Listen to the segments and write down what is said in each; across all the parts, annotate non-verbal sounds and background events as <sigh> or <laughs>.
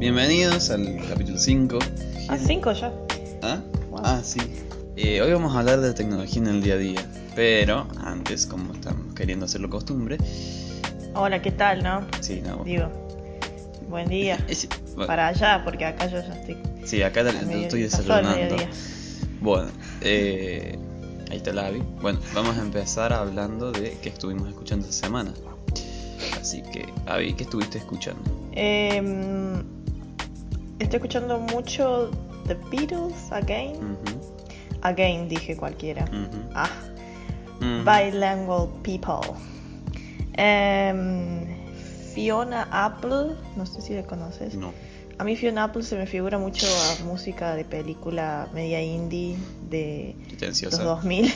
Bienvenidos al capítulo 5. Ah, cinco ya. ¿Ah? Wow. Ah, sí. Eh, hoy vamos a hablar de tecnología en el día a día. Pero antes, como estamos queriendo hacerlo costumbre, Hola, ¿qué tal, no? sí, no. Digo, buen día. Es- bueno, Para allá, porque acá yo ya estoy. Sí, acá te- medio- estoy desayunando. Bueno, eh, ahí está la Abby. Bueno, vamos a empezar hablando de qué estuvimos escuchando esta semana. Así que, Abby, ¿qué estuviste escuchando? Em, estoy escuchando mucho The Beatles Again. Again, dije cualquiera. ujú, Ah, ujú. Bilingual People. Em, Fiona Apple, no sé si la conoces. No. A mí Fiona Apple se me figura mucho a música de película media indie de los Pretenciosa. 2000.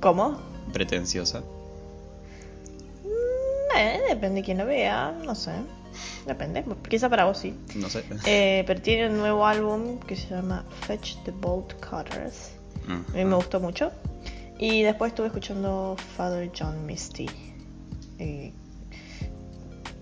¿Cómo? Pretenciosa. Mm, eh, depende de quién lo vea, no sé. Depende, quizá para vos sí. No sé. Eh, pero tiene un nuevo álbum que se llama Fetch the Bolt Cutters. A mí me gustó mucho. Y después estuve escuchando Father John Misty. Eh,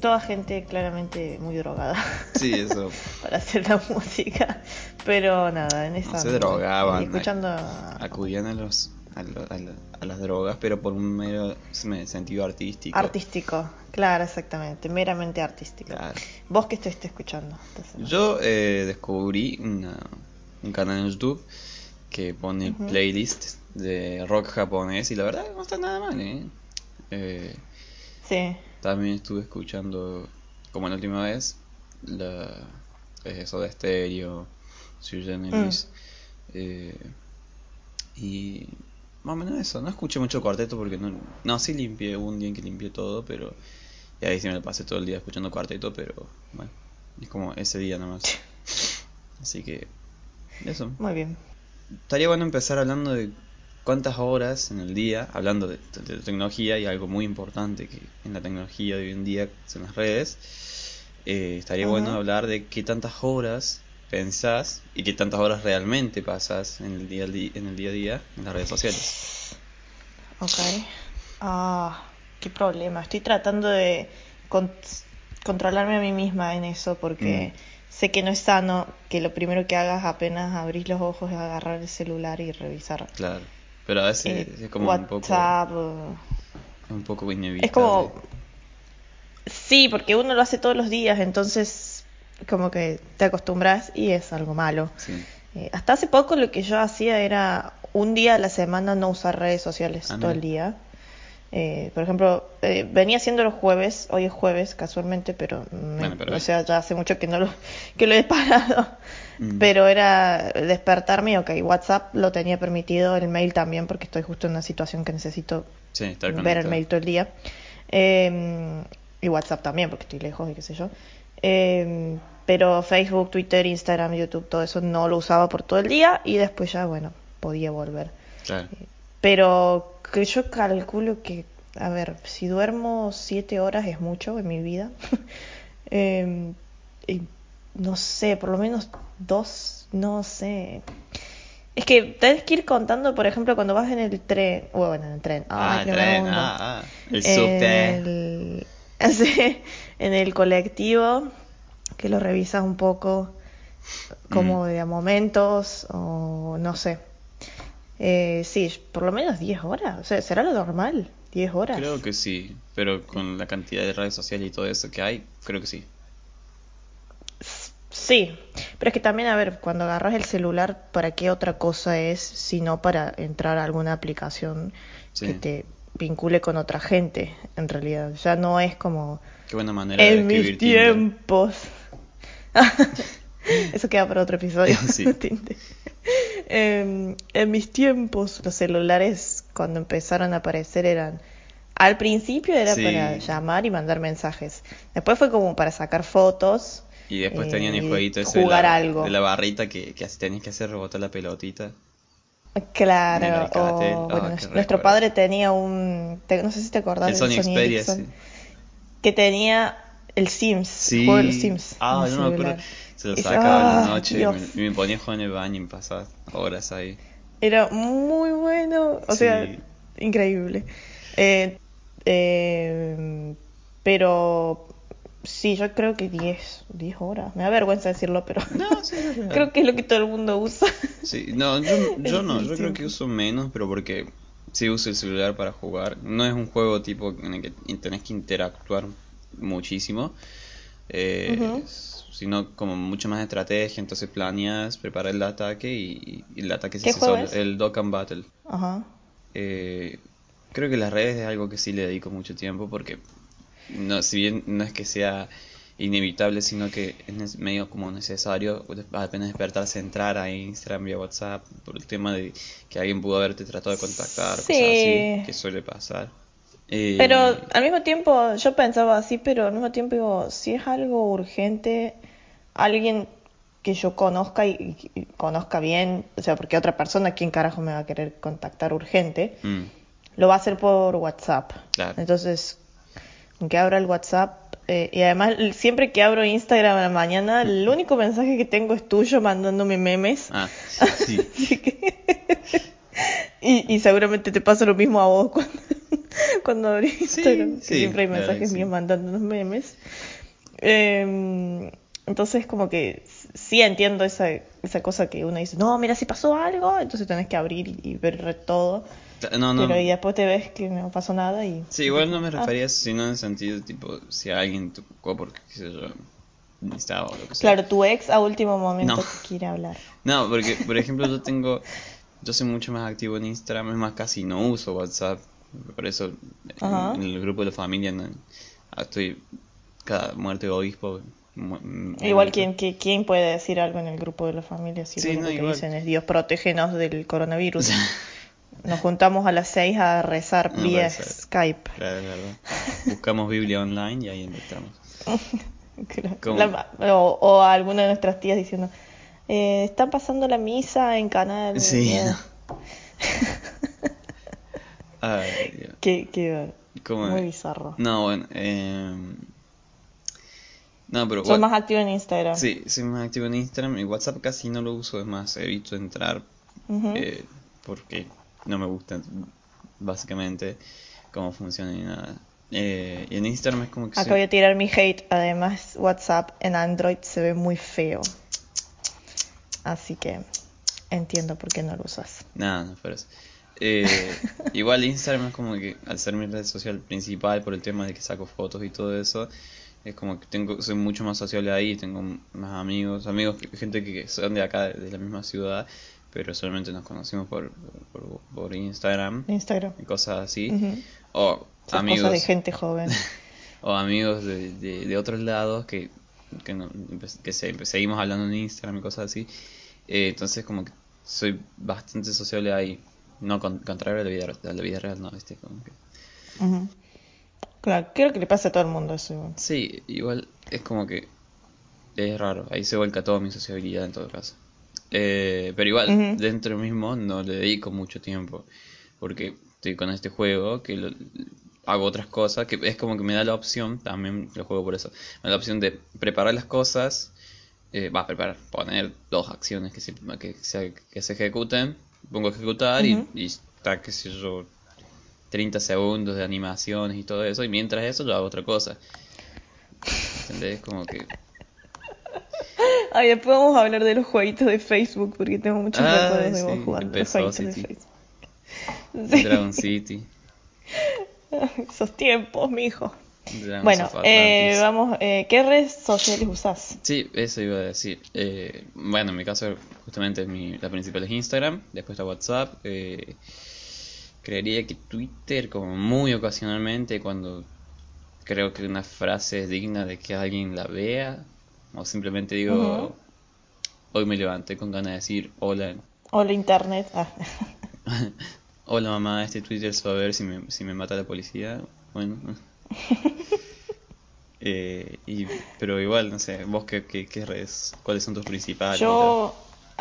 toda gente claramente muy drogada <laughs> Sí, eso. para hacer la música. Pero nada, en esa. se drogaban, Y escuchando. a- Acudían a los a, a a las drogas, pero por un mero me- sentido artístico. Artístico, claro, exactamente. Meramente artístico. Claro. ¿Vos qué estuviste escuchando? Yo eh, descubrí una- un canal en YouTube que pone Ujú. playlists de rock japonés y la verdad no está nada mal, ¿eh? Eh, Sí. también estuve escuchando, como la última vez, la, eso de Stereo, Sui Generis, eh, y más o menos eso. No escuché mucho cuarteto porque no, no sí limpié, un día en que limpié todo, pero y ahí sí me lo pasé todo el día escuchando cuarteto, pero bueno, es como ese día nomás. <laughs> Así que eso. Muy bien. Estaría bueno empezar hablando de cuántas horas en el día, hablando de, de tecnología y algo muy importante que en la tecnología de hoy en día son las redes. eh, estaría bueno hablar de qué tantas horas pensás y qué tantas horas realmente pasas en el día, en el día a día en las redes sociales. Ok. Ah, qué problema. Estoy tratando de con- controlarme a mí misma en eso porque sé que no es sano que lo primero que hagas apenas abrís los ojos es agarrar el celular y revisar Claro, pero a veces eh, es como un poco, WhatsApp. o- un poco inevitable. Es como... Sí, porque uno lo hace todos los días, entonces como que te acostumbras y es algo malo. Sí. Eh, hasta hace poco lo que yo hacía era un día a la semana no usar redes sociales Ah, todo el día. Eh, por ejemplo, eh, venía haciendo los jueves, hoy es jueves casualmente, pero, me- Bueno, pero- o sea, ya hace mucho que no lo, <laughs> que lo he parado. Mm. Pero era despertarme, ok, WhatsApp lo tenía permitido, el mail también, porque estoy justo en una situación que necesito Sí, ver el mail todo el día. Eh, y WhatsApp también, porque estoy lejos y qué sé yo. Eh, pero Facebook, Twitter, Instagram, YouTube, todo eso no lo usaba por todo el día y después ya, bueno, podía volver. Claro. Pero que yo calculo que, a ver, si duermo siete horas es mucho en mi vida. <laughs> Eh, y no sé, por lo menos dos, no sé. Es que tenés que ir contando, por ejemplo, cuando vas en el tren, bueno, en el tren, Ah, ay, el tren, ah, ah, el subte. el, <laughs> en el colectivo, que lo revisas un poco como Mm. de a momentos, o no sé. Eh, sí, por lo menos 10 horas, o sea, ¿será lo normal? 10 horas. Creo que sí, pero con la cantidad de redes sociales y todo eso que hay, creo que sí. Sí, pero es que también, a ver, cuando agarras el celular, ¿para qué otra cosa es sino para entrar a alguna aplicación Sí. que te vincule con otra gente? En realidad, ya no es como Qué buena manera de en mis tiempos. <laughs> Eso queda para otro episodio. Sí. <laughs> Em, en mis tiempos, los celulares cuando empezaron a aparecer eran... Al principio era Sí. para llamar y mandar mensajes. Después fue como para sacar fotos. Y después eh, tenían el jueguito ese de jugar la, algo. de la barrita que, que tenías que hacer rebotar la pelotita. Claro, o, Ah, bueno, nuestro recuerdo. padre tenía un, te- no sé si te acordás El del Sony Xperia, sí. Que tenía el Sims, Sí. el juego de los Sims. Ah, no me acuerdo. Se lo sacaba en ah, la noche y Dios. me, y me ponía a jugar en el baño y pasaba horas ahí. Era muy bueno, o Sí. sea, increíble. Eh, eh, pero sí, yo creo que 10, 10 horas. Me da vergüenza decirlo, pero No, <laughs> sí, creo que es lo que todo el mundo usa. Sí, no, yo, yo <laughs> no, yo creo que uso menos, pero porque sí uso el celular para jugar. No es un juego tipo en el que tenés que interactuar muchísimo, eh, sino como mucho más estrategia, entonces planeas, preparas el ataque y, y el ataque se ¿Qué hace solo, es? el Dokkan Battle. Ajá. Eh, creo que las redes es algo que sí le dedico mucho tiempo porque no, si bien no es que sea inevitable, sino que es medio como necesario apenas despertarse entrar a Instagram vía WhatsApp por el tema de que alguien pudo haberte tratado de contactar, cosas Sí. así, que suele pasar. Eh, Pero al mismo tiempo, yo pensaba así, pero al mismo tiempo digo, si es algo urgente, alguien que yo conozca y, y conozca bien, o sea, porque otra persona, ¿quién carajo me va a querer contactar urgente? mm, Lo va a hacer por WhatsApp. Claro. Entonces, aunque abra el WhatsApp, eh, y además siempre que abro Instagram a la mañana, el único mensaje que tengo es tuyo mandándome memes. ah, sí, <laughs> Así que- <laughs> y, y seguramente te pasa lo mismo a vos cuando, <laughs> cuando abrís Instagram, que sí, siempre hay mensajes que sí. míos mandándonos memes. Em, entonces como que sí entiendo esa, esa cosa que uno dice, no, mira si pasó algo, entonces tenés que abrir y, y ver todo. No, no, Pero y después te ves que no pasó nada y... sí, igual no me Ah. refería a eso, sino en el sentido tipo si alguien tocó porque, qué sé yo, necesitaba o lo que sea. Claro, tu ex a último momento No. quiere hablar. No, porque, por ejemplo, yo tengo. Yo soy mucho más activo en Instagram, es más, casi no uso WhatsApp. Por eso, en, en el grupo de la familia, no- ah, estoy. Cada muerte de obispo. mu- me Igual. ¿quién, qué- ¿quién puede decir algo en el grupo de la familia si Sí, lo único no, que igual. dicen es Dios protégenos del coronavirus? <laughs> Nos juntamos a las seis a rezar A vía. Skype. Claro, es verdad. Buscamos Biblia online y ahí. <laughs> Claro. ¿Cómo? La- o, o a alguna de nuestras tías diciendo, eh, están pasando la misa en canal. Sí. Eh, <laughs> Ay, Dios. qué, qué- ¿Cómo muy es? bizarro. No, bueno. Eh... No, pero. What- más activo en Instagram. Sí, soy más activo en Instagram. Y WhatsApp casi no lo uso, es más, evito entrar Ujú. eh, porque no me gusta básicamente cómo funciona ni nada. Eh, y en Instagram es como que Acá soy- voy a tirar mi hate. Además, WhatsApp en Android se ve muy feo. Así que entiendo por qué no lo usas. Nada, no eso. Eh, <laughs> igual Instagram es como que al ser mi red social principal por el tema de que saco fotos y todo eso, es como que tengo soy mucho más sociable ahí, tengo más amigos, amigos, gente que son de acá, de la misma ciudad, pero solamente nos conocimos por, por, por Instagram Instagram. y cosas así. O Esas amigos. cosas de gente joven. <laughs> o amigos de, de, de otros lados que, que, no- empe- que se- seguimos hablando en Instagram y cosas así. Eh, entonces como que soy bastante sociable ahí. No, con- contrario a la vida, a la vida real, no, ¿viste? Como que-. Claro, creo que le pasa a todo el mundo eso. igual. Sí, igual es como que es raro. Ahí se vuelca toda mi sociabilidad en todo caso. Eh, pero igual, dentro mismo no le dedico mucho tiempo. Porque estoy con este juego que lo- hago otras cosas. Que es como que me da la opción, también lo juego por eso. Me da la opción de preparar las cosas. eh, Va a preparar, poner dos acciones que se, que se, que se ejecuten. Pongo a ejecutar y, está, qué sé yo, 30 segundos de animaciones y todo eso. Y mientras eso, yo hago otra cosa. ¿Entendés? Como que. Ay, después vamos a hablar de los jueguitos de Facebook porque tengo muchos Ah, recuerdos de sí, vos jugando los jueguitos de. Facebook. Sí. Dragon City. <laughs> Esos tiempos, mijo. Dragons Bueno, eh, vamos, eh, ¿qué redes sociales usás? Sí, eso iba a decir. Eh, bueno, en mi caso, justamente mi, la principal es Instagram, después está WhatsApp. Eh, creería que Twitter, como muy ocasionalmente, cuando creo que una frase es digna de que alguien la vea, o simplemente digo, hoy me levanté con ganas de decir hola. Hola Internet. Ah. <laughs> Hola mamá, este Twitter se va a ver si me, si me mata la policía. Bueno. <laughs> Eh, y, pero igual, no sé, vos qué, qué, qué redes, cuáles son tus principales. Yo,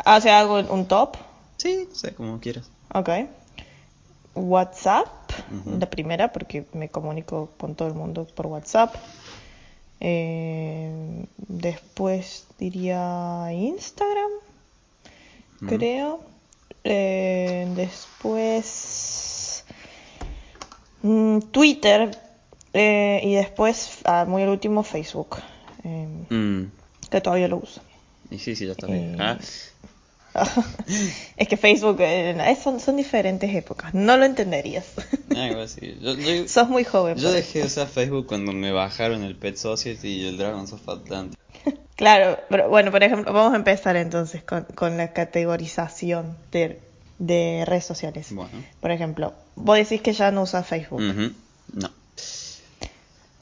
o sea, hago un top. Sí, no sé, como quieras. Ok. WhatsApp, la primera, porque me comunico con todo el mundo por WhatsApp. Eh, después diría Instagram, Mm. creo. Eh, después mm, Twitter. Eh, y después, ah, muy al último, Facebook, eh, Mm. que todavía lo uso. Y sí, sí, ya está bien. Ah, <laughs> es que Facebook, eh, son, son diferentes épocas, no lo entenderías. algo así. <laughs> Yo, yo, Sos muy joven. yo por dejé de usar Facebook cuando me bajaron el Pet Society y el Dragon of Atlantis. <laughs> Claro, pero bueno, por ejemplo, vamos a empezar entonces con, con la categorización de, de redes sociales. Bueno. Por ejemplo, vos decís que ya no usas Facebook. No.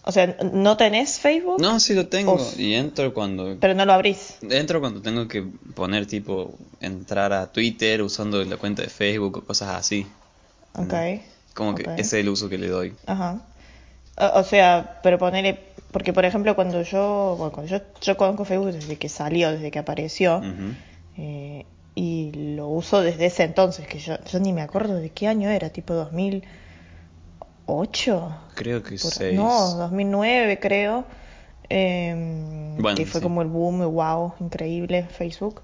O sea, ¿no tenés Facebook? No, sí lo tengo. Uf. Y entro cuando. Pero no lo abrís. Entro cuando tengo que poner tipo. Entrar a Twitter usando la cuenta de Facebook o cosas así. Ok. Como que ese es el uso que le doy. Ajá. O, o sea, pero ponerle... Porque, por ejemplo, cuando yo... Bueno, cuando yo, yo conozco Facebook desde que salió, desde que apareció. Eh, y lo uso desde ese entonces, que yo, yo ni me acuerdo de qué año era, tipo 2008. Creo que Por- seis. No, 2009 creo. em, Bueno, que fue sí. como el boom, wow, increíble Facebook.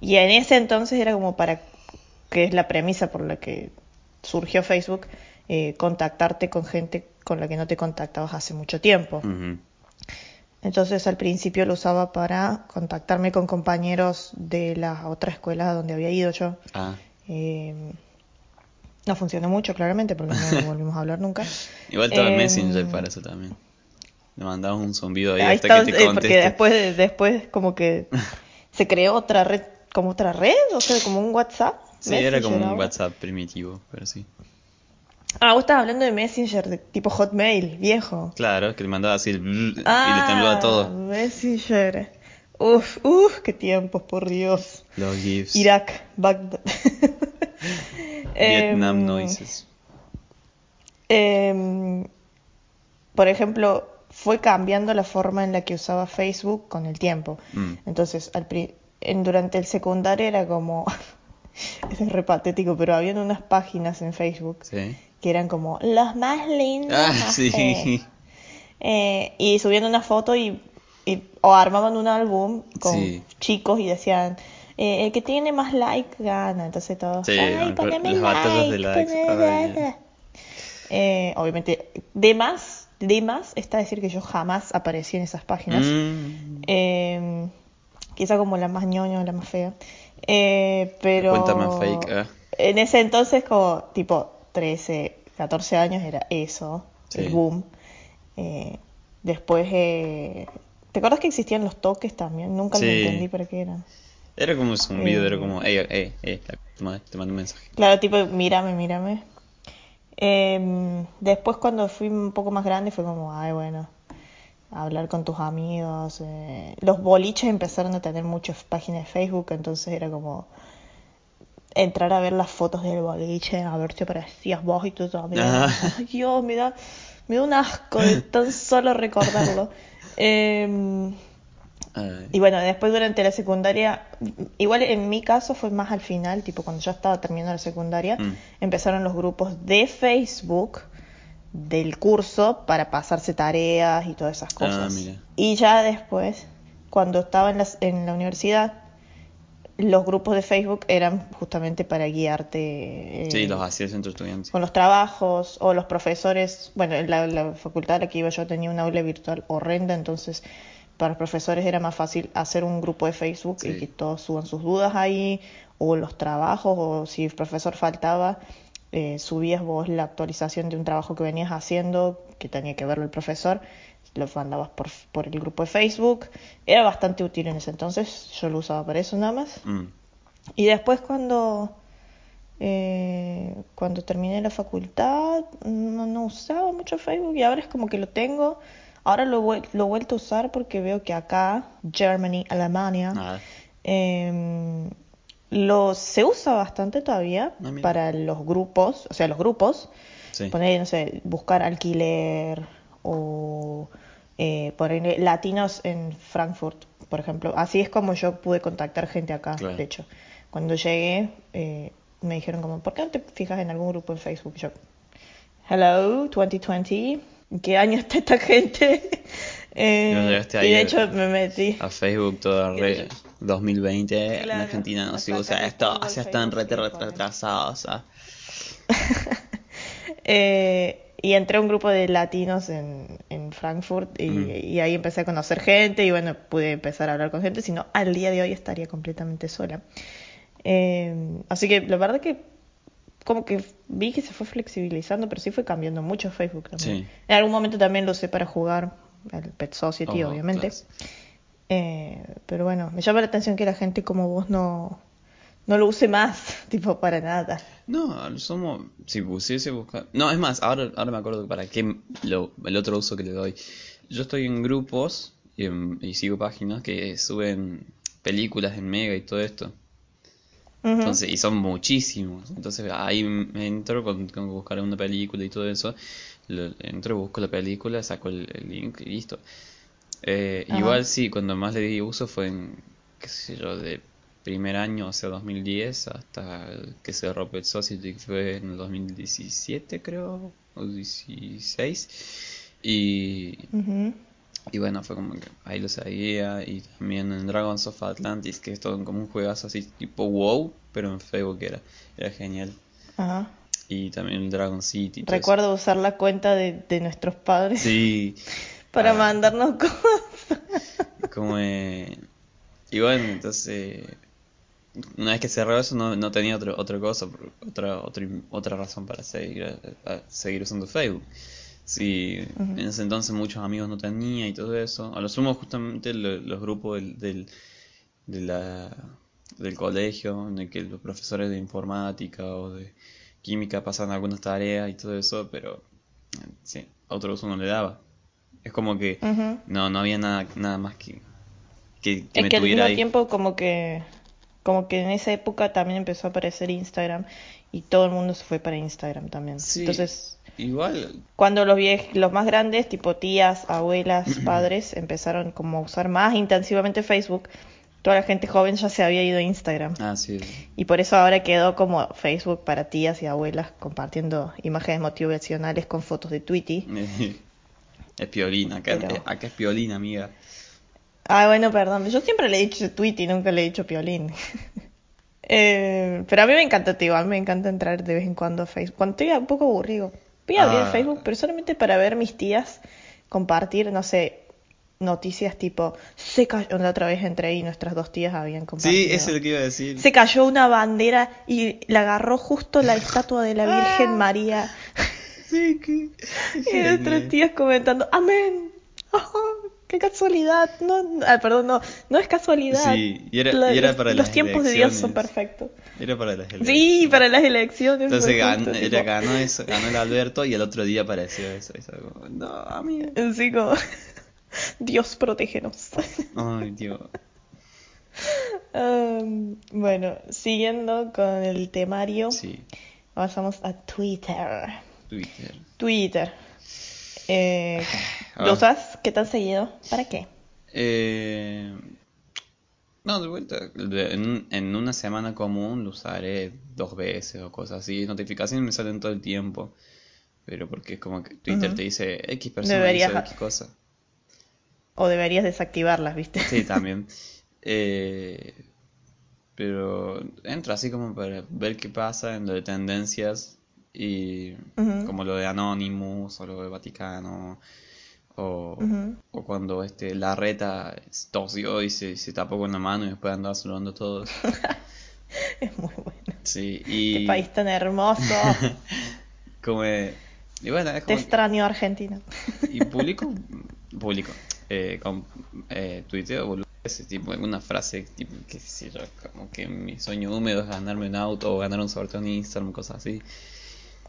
Y en ese entonces era como para, que es la premisa por la que surgió Facebook, eh, contactarte con gente con la que no te contactabas hace mucho tiempo. Entonces al principio lo usaba para contactarme con compañeros de la otra escuela donde había ido yo. Ah. Eh, no funcionó mucho, claramente, porque no <laughs> volvimos a hablar nunca. Igual estaba Em, Messenger para eso también. Le mandabas un zumbido ahí Ahí hasta está, que te eh, porque conteste. después, después como que <laughs> se creó otra red, como otra red, o sea, como un WhatsApp. Sí, era como un. WhatsApp primitivo, pero sí. Ah, vos estabas hablando de Messenger, de tipo Hotmail, viejo. Claro, que le mandaba así el y le Ah, temblaba todo. Messenger. Uf, uf, qué tiempos, por Dios. Los GIFs. Irak, Bagdad. <laughs> Vietnam Em, Noises. em, por ejemplo, fue cambiando la forma en la que usaba Facebook con el tiempo. Mm. Entonces, al pri- en, durante el secundario era como, <laughs> es re patético, pero habían unas páginas en Facebook Sí. que eran como los más lindos. Ah, más <laughs> sí. feos". <laughs> Eh, y subiendo una foto y, y- o armaban un álbum con Sí. chicos y decían eh, el que tiene más like gana. Entonces todos, Sí, ay, poneme like, likes, poneme ay, like". Eh, obviamente, de más, de más está decir que yo jamás aparecí en esas páginas. Mm. Eh, quizá como la más ñoño, la más fea. Eh, pero Cuenta más fake, ah. en ese entonces, como tipo 13, 14 años, era eso, Sí. el boom. Eh, después, eh, ¿te acuerdas que existían los toques también? Nunca lo Sí. entendí para qué eran. Era como un zumbido, Eh. era como, ey, ey, ey, te mando un mensaje. Claro, tipo, mírame, mírame. Em, después cuando fui un poco más grande fue como, ay, bueno, hablar con tus amigos. eh. Los boliches empezaron a tener muchas páginas de Facebook, entonces era como entrar a ver las fotos del boliche, a ver si aparecías vos y tus amigos. Ah. Ay, Dios, me da, me da un asco de tan <laughs> solo recordarlo. Em, Ay. y bueno, después durante la secundaria, igual en mi caso fue más al final, tipo cuando ya estaba terminando la secundaria, Mm. empezaron los grupos de Facebook del curso para pasarse tareas y todas esas cosas. Ah, mira. Y ya después, cuando estaba en la, en la universidad, los grupos de Facebook eran justamente para guiarte eh, Sí, los hacía el centro estudiante. con los trabajos o los profesores. Bueno, en la, la facultad a la que iba yo tenía una aula virtual horrenda, entonces para los profesores era más fácil hacer un grupo de Facebook y que todos suban sus dudas ahí, o los trabajos, o si el profesor faltaba, eh, subías vos la actualización de un trabajo que venías haciendo, que tenía que verlo el profesor, lo mandabas por, por el grupo de Facebook. Era bastante útil en ese entonces, yo lo usaba para eso nada más. Mm. Y después cuando eh, cuando terminé la facultad no, no usaba mucho Facebook y ahora es como que lo tengo. Ahora lo, lo he vuelto a usar porque veo que acá, Germany, Alemania, em, lo, se usa bastante todavía Ah, para los grupos, o sea, los grupos. Sí. Poner, no sé, buscar alquiler o eh, poner latinos en Frankfurt, por ejemplo. Así es como yo pude contactar gente acá, Claro. de hecho. Cuando llegué, eh, me dijeron como, ¿por qué no te fijas en algún grupo en Facebook? Yo, hello, 2020, ¿en qué año está esta gente? <laughs> Eh, Y de a- hecho me metí. A Facebook todo re 2020 en Argentina no se acá usa te esto, o sea, están re retrasados. ah. <laughs> Eh, y entré a un grupo de latinos en, en Frankfurt y, Mm. y ahí empecé a conocer gente y bueno, pude empezar a hablar con gente, si no, al día de hoy estaría completamente sola. Eh, así que la verdad que como que vi que se fue flexibilizando, pero sí fue cambiando mucho Facebook también. Sí. En algún momento también lo usé para jugar al Pet Society, Oh, obviamente. claro. Eh, pero bueno, me llama la atención que la gente como vos no, no lo use más, <laughs> tipo para nada. No, somos. Si pusiese buscar. No, es más, ahora, ahora me acuerdo para qué lo, el otro uso que le doy. Yo estoy en grupos y, en- y sigo páginas que suben películas en Mega y todo esto. Entonces, y son muchísimos. Entonces ahí me entro con, con buscar una película y todo eso. Lo- entro, busco la película, saco el, el link y listo. Eh, igual sí, cuando más le di uso fue en, qué sé yo, de primer año, o sea, 2010, hasta que se rompe el Society, que fue en el 2017 creo, o 16. Y, Ujú. Y bueno, fue como que ahí lo seguía. Y también en Dragons of Atlantis, que es todo como un juegazo así tipo WoW, pero en Facebook era, era genial. Ajá. Y también el Dragon City. eso. Recuerdo usar la cuenta de, de nuestros padres Sí, <laughs> para Ah. mandarnos cosas. <laughs> como eh, Y bueno, entonces. Una vez que cerró eso, no, no tenía otro, otra cosa, otra, otra, otra razón para seguir, seguir usando Facebook. Ujú. en ese entonces muchos amigos no tenía y todo eso, a lo sumo justamente lo- los grupos del, del, de la, del colegio, en el que los profesores de informática o de química pasan algunas tareas y todo eso, pero sí, a otro uso no le daba. Es como que no, no había nada, nada más que, que, que Es me que al mismo ahí. tiempo como que como que en esa época también empezó a aparecer Instagram y todo el mundo se fue para Instagram también. Sí. Entonces, Igual, cuando los viej- los más grandes, tipo tías, abuelas, <clears throat> padres, empezaron como a usar más intensivamente Facebook, toda la gente joven ya se había ido a Instagram. ah, sí. Y por eso ahora quedó como Facebook para tías y abuelas compartiendo imágenes motivacionales con fotos de Tweety. <laughs> Es piolina, acá, Pero- acá es piolina, amiga. Ah, bueno, perdón. Yo siempre le he dicho Tweety, nunca le he dicho Piolín. <laughs> Eh, pero a mí me encanta, tío. A mí me encanta entrar de vez en cuando a Facebook. Cuando estoy un poco aburrido. Voy a abrir Ah. Facebook, pero solamente para ver mis tías compartir, no sé, noticias tipo, se cayó, la otra vez entré y nuestras dos tías habían compartido. Sí, eso es lo que iba a decir. Se cayó una bandera y la agarró justo la estatua de la Ah. Virgen María. <laughs> Sí, que... Y nuestras tías comentando, amén. Qué casualidad. No, ah, perdón, no, no es casualidad. Sí, y era- La- y era los, para los las tiempos de Dios son perfectos. Era para las elecciones. Sí, para las elecciones. Entonces era, ganó eso, ganó el Alberto y el otro día apareció eso. estaba como, no. Así como, <laughs> Dios protégenos. <laughs> Ay, Dios. Um, bueno, siguiendo con el temario, Sí, pasamos a Twitter. Twitter. Twitter. Eh, Ah. ¿Lo usas? ¿Qué tan seguido? ¿Para qué? Eh, no, de vuelta. en, en una semana común lo usaré dos veces o cosas así. Notificaciones me salen todo el tiempo. Pero porque es como que Twitter te dice X persona Deberías- hizo X cosa. O deberías desactivarlas, ¿viste? Sí, <laughs> también. Eh, pero entra así como para ver qué pasa en lo de tendencias y como lo de Anonymous o lo de Vaticano o, o cuando este la reta tosió y se, se tapó con la mano y después andaba saludando a todos. <laughs> Es muy bueno. Sí, Qué y país tan hermoso. <laughs> como eh, y bueno, es Te como extraño, Argentina. y <laughs> publico publico eh, con eh, tuiteo boludeces, tipo alguna frase tipo que sé yo como que mi sueño húmedo es ganarme un auto o ganar un sorteo en Instagram cosas así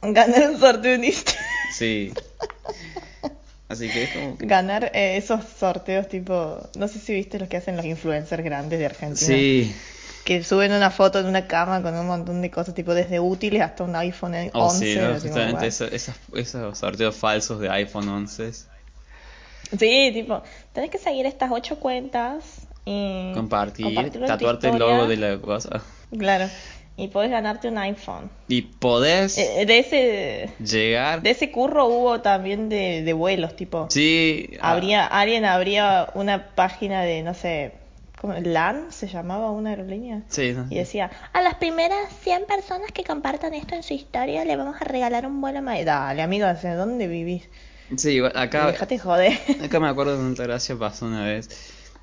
Ganar un sorteo en Instagram. sí <laughs> así que es como que Ganar eh, esos sorteos tipo... No sé si viste los que hacen los influencers grandes de Argentina. sí Que suben una foto de una cama con un montón de cosas, tipo desde útiles hasta un iPhone 11. oh sí esa- esas- esos sorteos falsos de iPhone 11 Sí, tipo, tenés que seguir estas ocho cuentas y compartir en tatuarte el logo de la cosa Claro. Y podés ganarte un iPhone. y podés Eh, de ese llegar de ese curro hubo también de, de vuelos, tipo. sí ah, Habría, alguien abría una página de, no sé, como LAN se llamaba una aerolínea. Sí, no, Y decía, a las primeras 100 personas que compartan esto en su historia le vamos a regalar un vuelo más. Dale, amigo, ¿hacia dónde vivís? Sí, igual, acá, Déjate joder. <laughs> acá me acuerdo de una gracia pasó una vez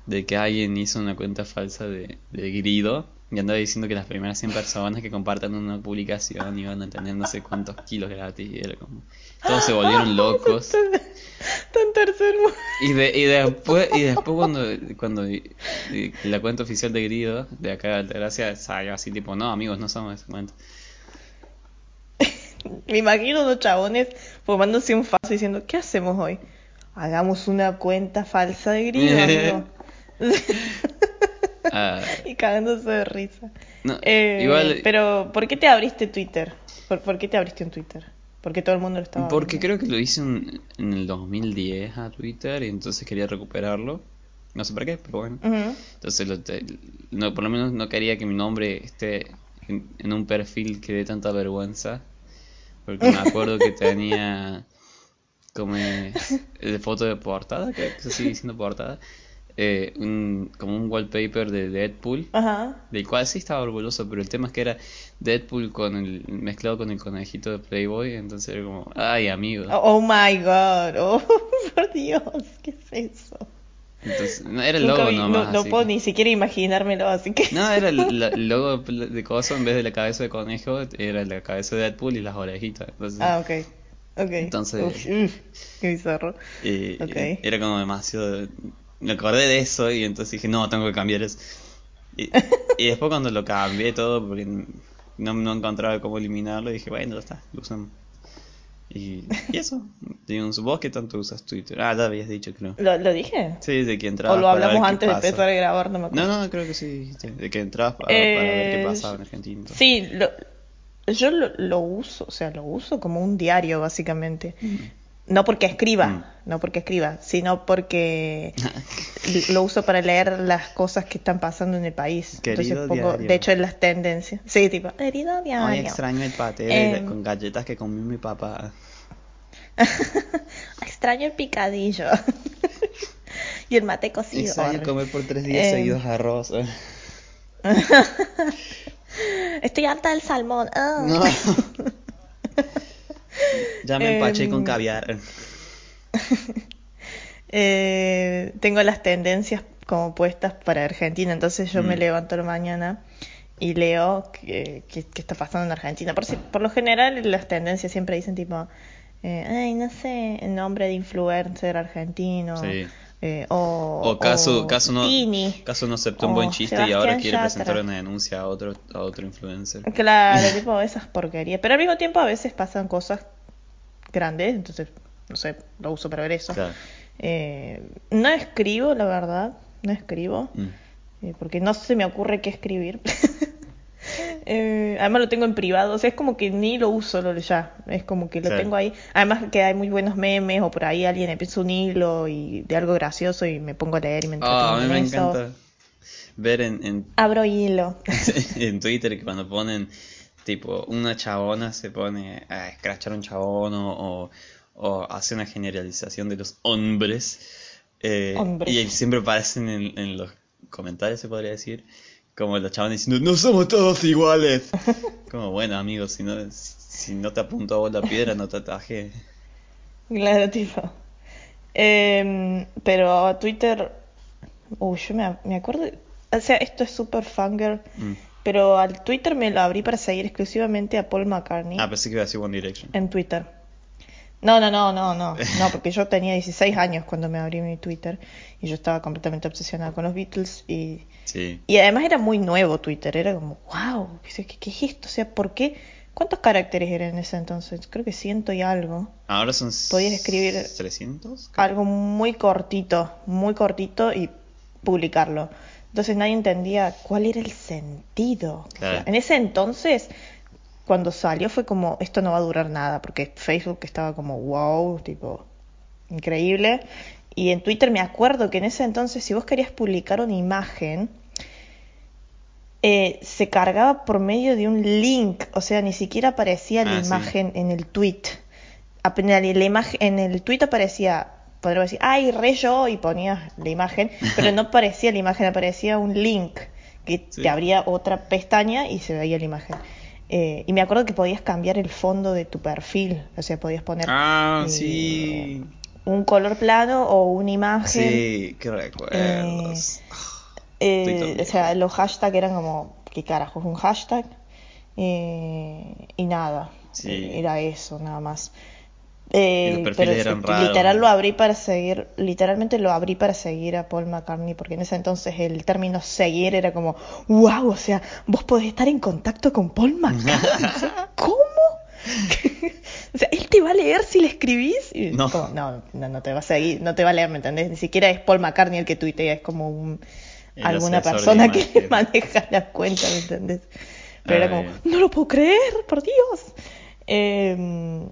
de que alguien hizo una cuenta falsa de, de Grido y andaba diciendo que las primeras 100 personas que compartan una publicación iban a tener no sé cuántos kilos gratis y era como... Todos se volvieron <laughs> locos. Tan tercer. Y, de, y después, y después cuando, cuando la cuenta oficial de Grido, de acá de Altagracia, salió así tipo, no amigos, no somos esa cuenta. <laughs> Me imagino unos chabones fumándose un faso diciendo, ¿qué hacemos hoy? Hagamos una cuenta falsa de grido, <laughs> amigo. Ah, y cagándose de risa. no, Eh, igual, Pero, ¿por qué te abriste Twitter? ¿Por, por qué te abriste un Twitter? Porque todo el mundo lo estaba porque abriendo. creo que lo hice en, en el 2010 a Twitter y entonces quería recuperarlo. No sé por qué, pero bueno. Entonces, lo te- no, por lo menos no quería que mi nombre esté en, en un perfil que dé tanta vergüenza. Porque me acuerdo que <laughs> tenía como de foto de portada, creo que se sigue diciendo portada, eh, un, como un wallpaper de Deadpool, Ajá. del cual sí estaba orgulloso, pero el tema es que era Deadpool con el, mezclado con el conejito de Playboy, entonces era como, ay amigo. Oh, oh my god. Oh, <laughs> por Dios. ¿Qué es eso? Entonces, no, era el logo vi- nomás. no, puedo que- ni siquiera imaginármelo, así que... No, era <laughs> el, el logo de coso en vez de la cabeza de conejo, era la cabeza de Deadpool y las orejitas. Entonces, Ah, ok. Ok. Entonces- Uf, uf, qué bizarro. eh, eh, era como demasiado. Me acordé de eso y entonces dije, no, tengo que cambiar eso. Y, y después cuando lo cambié todo, porque no, no encontraba cómo eliminarlo, dije, bueno, ya está, lo usamos. Y, y eso. Digo, ¿vos qué tanto usas Twitter? Ah, ya habías dicho, creo. ¿Lo, lo dije? Sí, de que entrabas ¿O lo para ver hablamos antes de pasa. empezar a grabar? No me acuerdo. No, no, creo que sí, dijiste, de que entrabas para, para ver qué Eh, pasaba en Argentina. Sí, lo, yo lo, lo uso, o sea, lo uso como un diario, básicamente. No porque escriba, Mm. no porque escriba, sino porque <laughs> lo uso para leer las cosas que están pasando en el país. Querido Entonces pongo, de hecho, en las tendencias. Sí, tipo, querido diario. Ay, extraño el paté Em. con galletas que comió mi papá. <laughs> Extraño el picadillo. <laughs> y el mate cocido. Extraño comer por tres días Em. seguidos arroz. Estoy harta del salmón. ah. No. Ya me empaché con Em. caviar. <laughs> Eh, tengo las tendencias como puestas para Argentina, entonces yo me Mm. levanto la mañana y leo qué qué- qué está pasando en Argentina. Por, si- por lo general las tendencias siempre dicen tipo, eh, ay, no sé, el nombre de influencer argentino. Sí. Eh, o, O caso, o caso no, Tini. caso no aceptó un buen chiste y ahora quiere Yatra. presentar una denuncia a otro, a otro influencer. Claro, <laughs> tipo esas porquerías. Pero al mismo tiempo a veces pasan cosas grandes, entonces, no sé, lo uso para ver eso. Claro. Eh, no escribo, la verdad, no escribo, Mm. eh, porque no se me ocurre qué escribir. <laughs> Eh, además lo tengo en privado, o sea, es como que ni lo uso lo ya, es como que lo tengo ahí. Además que hay muy buenos memes o por ahí alguien empieza un hilo y de algo gracioso y me pongo a leer y me entretengo Ah, a mí me eso. encanta ver en, en, Abro hilo. <laughs> en Twitter que cuando ponen tipo una chabona se pone a escrachar un chabón o, o, o hace una generalización de los hombres eh, Hombres. y siempre aparecen en, en los comentarios se podría decir como los chabones diciendo no somos todos iguales <laughs> como bueno amigos si no si no te apuntó a vos la piedra no te ataje Claro, tipo. Em, pero Twitter. Uy, yo me, me acuerdo. O sea, esto es super fangirl. Mm. Pero al Twitter me lo abrí para seguir exclusivamente a Paul McCartney ah pensé que iba a decir One Direction en Twitter. No, no, no, no, no. No, porque yo tenía 16 años cuando me abrí mi Twitter y yo estaba completamente obsesionada con los Beatles y. sí Y además era muy nuevo Twitter, era como, wow, ¿qué, qué, es esto? O sea, ¿por qué? ¿Cuántos caracteres eran en ese entonces? Creo que ciento y algo. ahora son Podías escribir 300 algo muy cortito, muy cortito y publicarlo. Entonces nadie entendía cuál era el sentido. O sea, Claro. en ese entonces, cuando salió fue como, esto no va a durar nada, porque Facebook estaba como, wow, tipo, increíble. Y en Twitter me acuerdo que en ese entonces, si vos querías publicar una imagen, eh, se cargaba por medio de un link, o sea, ni siquiera aparecía la Ah, sí. imagen en el tweet. Apenas la imagen en el tweet aparecía podría decir, ay, re yo, y ponías la imagen, <laughs> pero no aparecía la imagen, aparecía un link que Sí. te abría otra pestaña y se veía la imagen. Eh, y me acuerdo que podías cambiar el fondo de tu perfil, o sea, podías poner Ah, eh, sí. un color plano o una imagen. Sí, qué recuerdos. Eh, tan o sea, los hashtags eran como, ¿qué carajo? Es un hashtag. Eh, y nada, Sí. eh, era eso, nada más. Eh, pero literal lo abrí para seguir, literalmente lo abrí para seguir a Paul McCartney, porque en ese entonces el término seguir era como, wow, o sea, vos podés estar en contacto con Paul McCartney. <laughs> ¿Cómo? <laughs> o sea, él te va a leer si le escribís. Y No. como, no, no, no te va a seguir, no te va a leer, ¿me entendés? Ni siquiera es Paul McCartney el que tuitea, es como un, alguna persona que imagen. maneja la cuenta, ¿me entendés? Pero era como, no lo puedo creer, por Dios. Eh,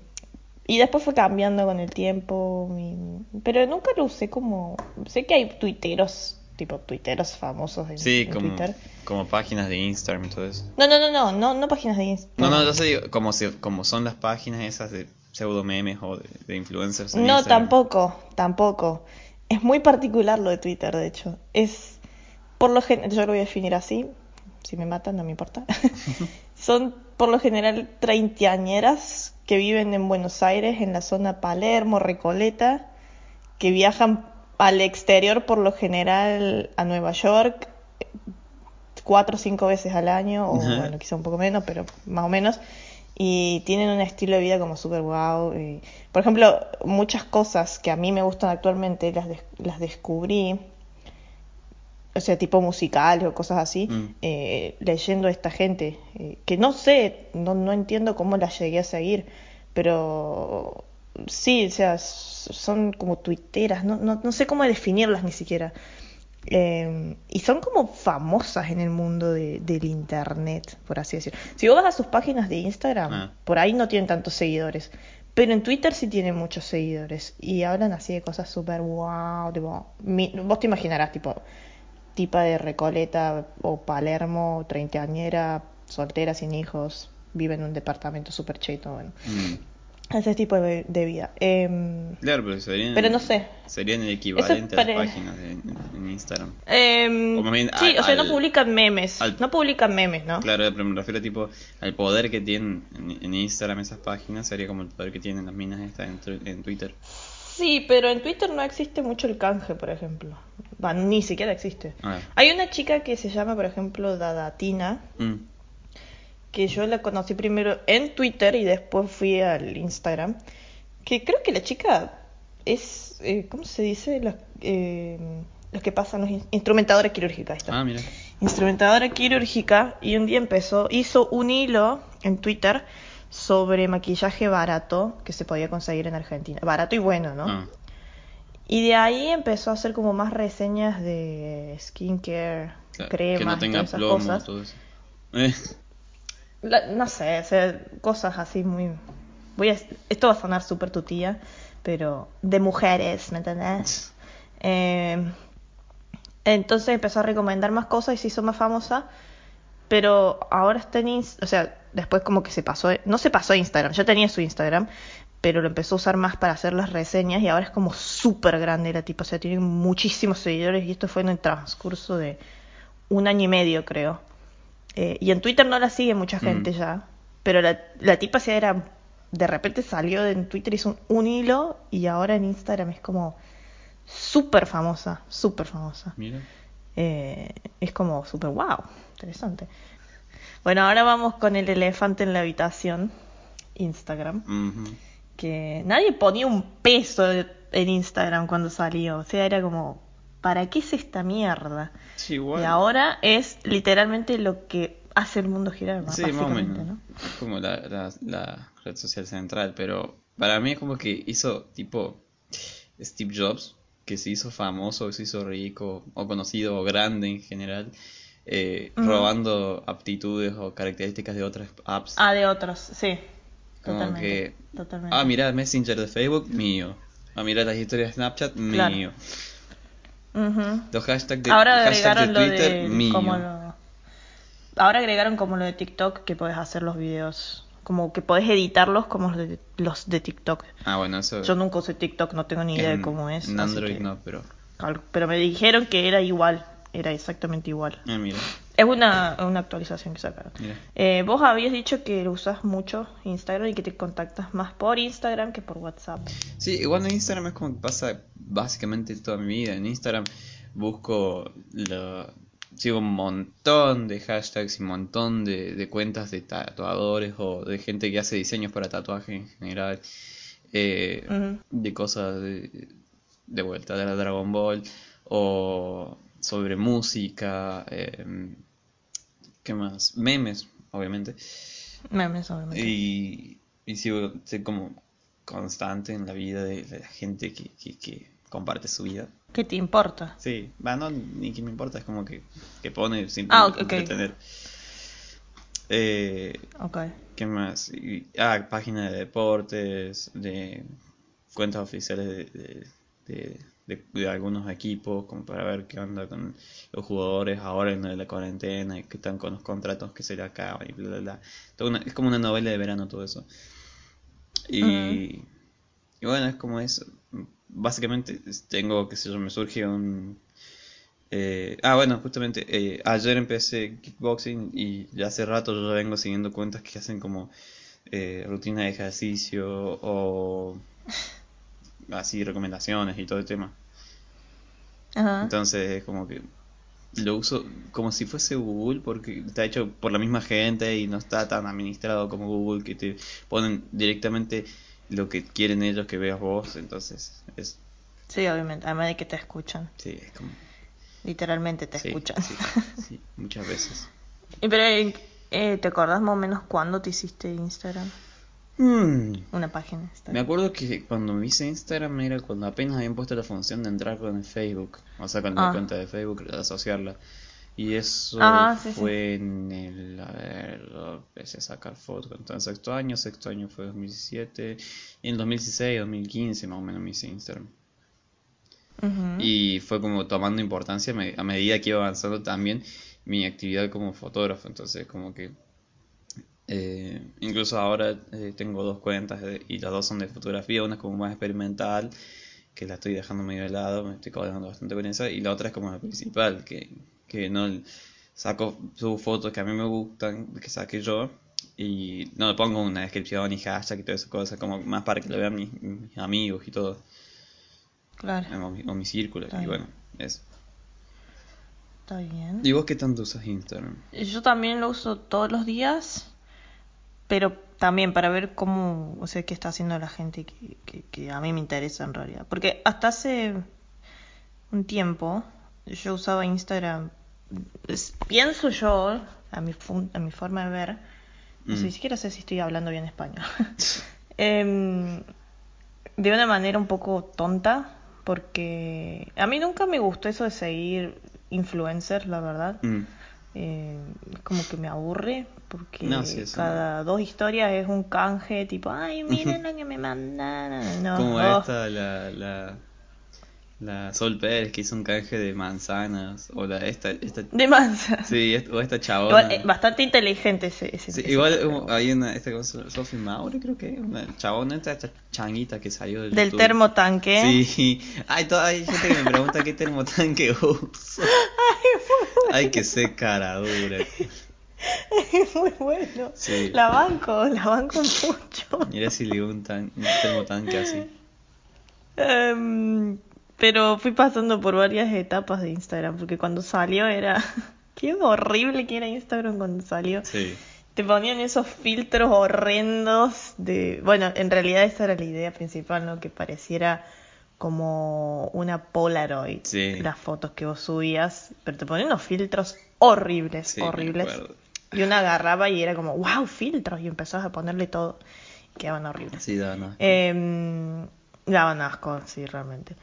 y después fue cambiando con el tiempo, y- pero nunca lo usé como... Sé que hay tuiteros, tipo tuiteros famosos en, Sí, en como, Twitter. como páginas de Instagram y todo eso. No, no, no, no, no, no páginas de No, Instagram. no, yo sé, digo, como, si, como son las páginas esas de pseudo memes o de, de influencers. en No, Instagram. tampoco, tampoco. Es muy particular lo de Twitter, de hecho. Es, por lo general, yo lo voy a definir así, si me matan no me importa. <laughs> Son por lo general treintañeras que viven en Buenos Aires, en la zona Palermo, Recoleta, que viajan al exterior por lo general a Nueva York cuatro o cinco veces al año, o bueno, quizá un poco menos, pero más o menos, y tienen un estilo de vida como súper guau. y- por ejemplo, muchas cosas que a mí me gustan actualmente las, las descubrí, o sea, tipo musicales o cosas así, Mm. eh, leyendo a esta gente, eh, que no sé, no, no entiendo cómo las llegué a seguir, pero sí, o sea, son como tuiteras, no, no, no sé cómo definirlas ni siquiera. Eh, y son como famosas en el mundo de- del internet, por así decirlo. Si vos vas a sus páginas de Instagram, Ah. por ahí no tienen tantos seguidores. Pero en Twitter sí tienen muchos seguidores. Y hablan así de cosas súper wow. Tipo, mi- vos te imaginarás, tipo, tipa de Recoleta o Palermo, treintañera, soltera, sin hijos, vive en un departamento súper cheto. Bueno, Mm. ese tipo de, de vida. Em, Claro, pero serían, Pero no sé. Serían el equivalente a las páginas de, en, Instagram. O más bien sí, al- o sea, no publican memes. al- no publican memes, ¿no? Claro, pero me refiero tipo al poder que tienen en, en Instagram esas páginas, sería como el poder que tienen las minas estas en, en Twitter. Sí, pero en Twitter no existe mucho el canje, por ejemplo. Va, ni siquiera existe. Ah. Hay una chica que se llama, por ejemplo, Dadatina, Mm. que yo la conocí primero en Twitter y después fui al Instagram. Que creo que la chica es, eh, ¿cómo se dice? Los, eh, los que pasan los in- instrumentadora quirúrgica. está. Ah, mira. Instrumentadora quirúrgica y un día empezó, hizo un hilo en Twitter sobre maquillaje barato que se podía conseguir en Argentina. Barato y bueno, ¿no? Ah. Y de ahí empezó a hacer como más reseñas de skincare, Claro, cremas, que no tenga todas esas plomo, cosas. todo eso. Eh, <laughs> La- no sé, o sea, cosas así muy... Voy a... Esto va a sonar súper tu tía, pero de mujeres, ¿me entendés? <laughs> Eh, entonces empezó a recomendar más cosas y se hizo más famosa, pero ahora está en Instagram, o sea, después como que se pasó, no se pasó a Instagram, ya tenía su Instagram, pero lo empezó a usar más para hacer las reseñas y ahora es como súper grande la tipa, o sea, tiene muchísimos seguidores y esto fue en el transcurso de un año y medio, creo. Eh, y en Twitter no la sigue mucha gente ya, pero la, la tipa sí era, de repente salió de en Twitter, hizo un, un hilo y ahora en Instagram es como súper famosa, súper famosa. mira. Eh, es como súper wow, interesante. Bueno, ahora vamos con el elefante en la habitación, Instagram, que nadie ponía un peso en Instagram cuando salió, o sea, era como, ¿para qué es esta mierda? Sí, igual. Y ahora es literalmente lo que hace el mundo girar, Sí, más o menos. ¿no? Como la, la, la red social central, pero para mí es como que hizo tipo Steve Jobs, que se hizo famoso, se hizo rico, o conocido, o grande en general, eh, robando aptitudes o características de otras apps. Ah, de otros, sí. como Totalmente. que, totalmente. ah, mira, Messenger de Facebook, mío. Ah, mira las historias de Snapchat, Claro. mío. Ujú. Los hashtags de, Ahora hashtag agregaron de lo Twitter, de mío. como lo- Ahora agregaron como lo de TikTok que puedes hacer los videos como que podés editarlos como los de, los de TikTok. Ah, bueno, eso. Yo nunca usé TikTok, no tengo ni idea en- de cómo es. En Android que- no, pero. Pero me dijeron que era igual, era exactamente igual. Ah, mira, Es una, una actualización que sacaron. Eh, vos habías dicho que usas mucho Instagram y que te contactas más por Instagram que por WhatsApp. Sí, igual en Instagram es como que pasa básicamente toda mi vida. En Instagram busco lo, sigo un montón de hashtags y un montón de, de cuentas de tatuadores o de gente que hace diseños para tatuaje en general. eh, de cosas de, de vuelta de la Dragon Ball o sobre música. eh, ¿Qué más? Memes, obviamente. Memes, obviamente. Y, y sigo, soy como constante en la vida de la gente que, que, que comparte su vida. ¿Qué te importa? Sí, va, no, ni que me importa, es como que, que pone sin Ah, ok. entretener. Eh, Ok. ¿Qué más? Y- ah, páginas de deportes, de cuentas oficiales de, de, de- de- de algunos equipos, como para ver qué onda con los jugadores ahora en la cuarentena y qué están con los contratos que se le acaban y bla, bla, bla. Una- es como una novela de verano todo eso. Y, y bueno, es como eso. Básicamente tengo, qué sé yo, me surge un... eh, ah, bueno, justamente eh, ayer empecé kickboxing y ya hace rato yo ya vengo siguiendo cuentas que hacen como eh, rutina de ejercicio o <laughs> así recomendaciones y todo el tema. Ajá. Entonces es como que lo uso como si fuese Google porque está hecho por la misma gente y no está tan administrado como Google que te ponen directamente lo que quieren ellos que veas vos. Entonces es, Sí, obviamente. Además de que te escuchan. sí, es como... Literalmente te sí, escuchan. sí, <laughs> sí, muchas veces. Y Pero, eh, ¿te acordás más o menos cuándo te hiciste Instagram? Mm, Una página. de Me acuerdo que cuando me hice Instagram era cuando apenas habían puesto la función de entrar con el Facebook, o sea, con la Ah. cuenta de Facebook, asociarla. Y eso Ah, sí, sí. fue en el, a ver, lo empecé a sacar fotos en sexto año, sexto año fue 2017, y en el 2016, 2015 más o menos me hice Instagram. Y fue como tomando importancia a medida que iba avanzando también mi actividad como fotógrafo. Entonces, como que eh, incluso ahora eh, tengo dos cuentas de- y las dos son de fotografía. Una es como más experimental, que la estoy dejando medio de lado, me estoy colgando bastante con esa. Y la otra es como la principal, que, que no saco, subo fotos que a mí me gustan, que saqué yo. Y no le pongo una descripción y hashtag y todas esas cosas, como más para que lo vean mis, mis amigos y todo Claro. o mi, o mi círculo, y bueno, eso. Está bien. ¿Y vos qué tanto usas Instagram? Yo también lo uso todos los días, pero también para ver cómo, o sea, qué está haciendo la gente que, que, que a mí me interesa en realidad. Porque hasta hace un tiempo yo usaba Instagram, es- pienso yo, a mi, fun- a mi forma de ver, no sé, Mm. ni siquiera sé si estoy hablando bien español, <laughs> <laughs> Em, de una manera un poco tonta, porque a mí nunca me gustó eso de seguir influencers, la verdad. Mm, Eh, como que me aburre porque No, sí, eso cada dos historias es un canje tipo, ay, miren lo que me mandaron. No, Como esta, la, la, la Sol Pérez que hizo un canje de manzanas, o la, esta, esta, De mansa. sí, o esta chabona. Igual, eh, bastante inteligente ese. ese- Sí, igual hay una, esta cosa, Sophie Maure creo que, una chabona, esta, esta changuita que salió del Del YouTube. termotanque. Sí, hay, to- hay gente que me pregunta qué termotanque <laughs> uso. Hay que ser cara dura. <laughs> Es muy bueno. Sí. La banco, la banco mucho. Mira si le un, tan, un termotanque así. Em, pero fui pasando por varias etapas de Instagram porque cuando salió era... <laughs> Qué horrible que era Instagram cuando salió. Sí. Te ponían esos filtros horrendos de... Bueno, en realidad esa era la idea principal, ¿no? Que pareciera como una Polaroid Sí. las fotos que vos subías, pero te ponían unos filtros horribles, Sí, horribles. Y uno agarraba y era como, wow, filtros, y empezabas a ponerle todo. Y quedaban horribles. Sí, da, no. Eh, daban asco, sí, realmente.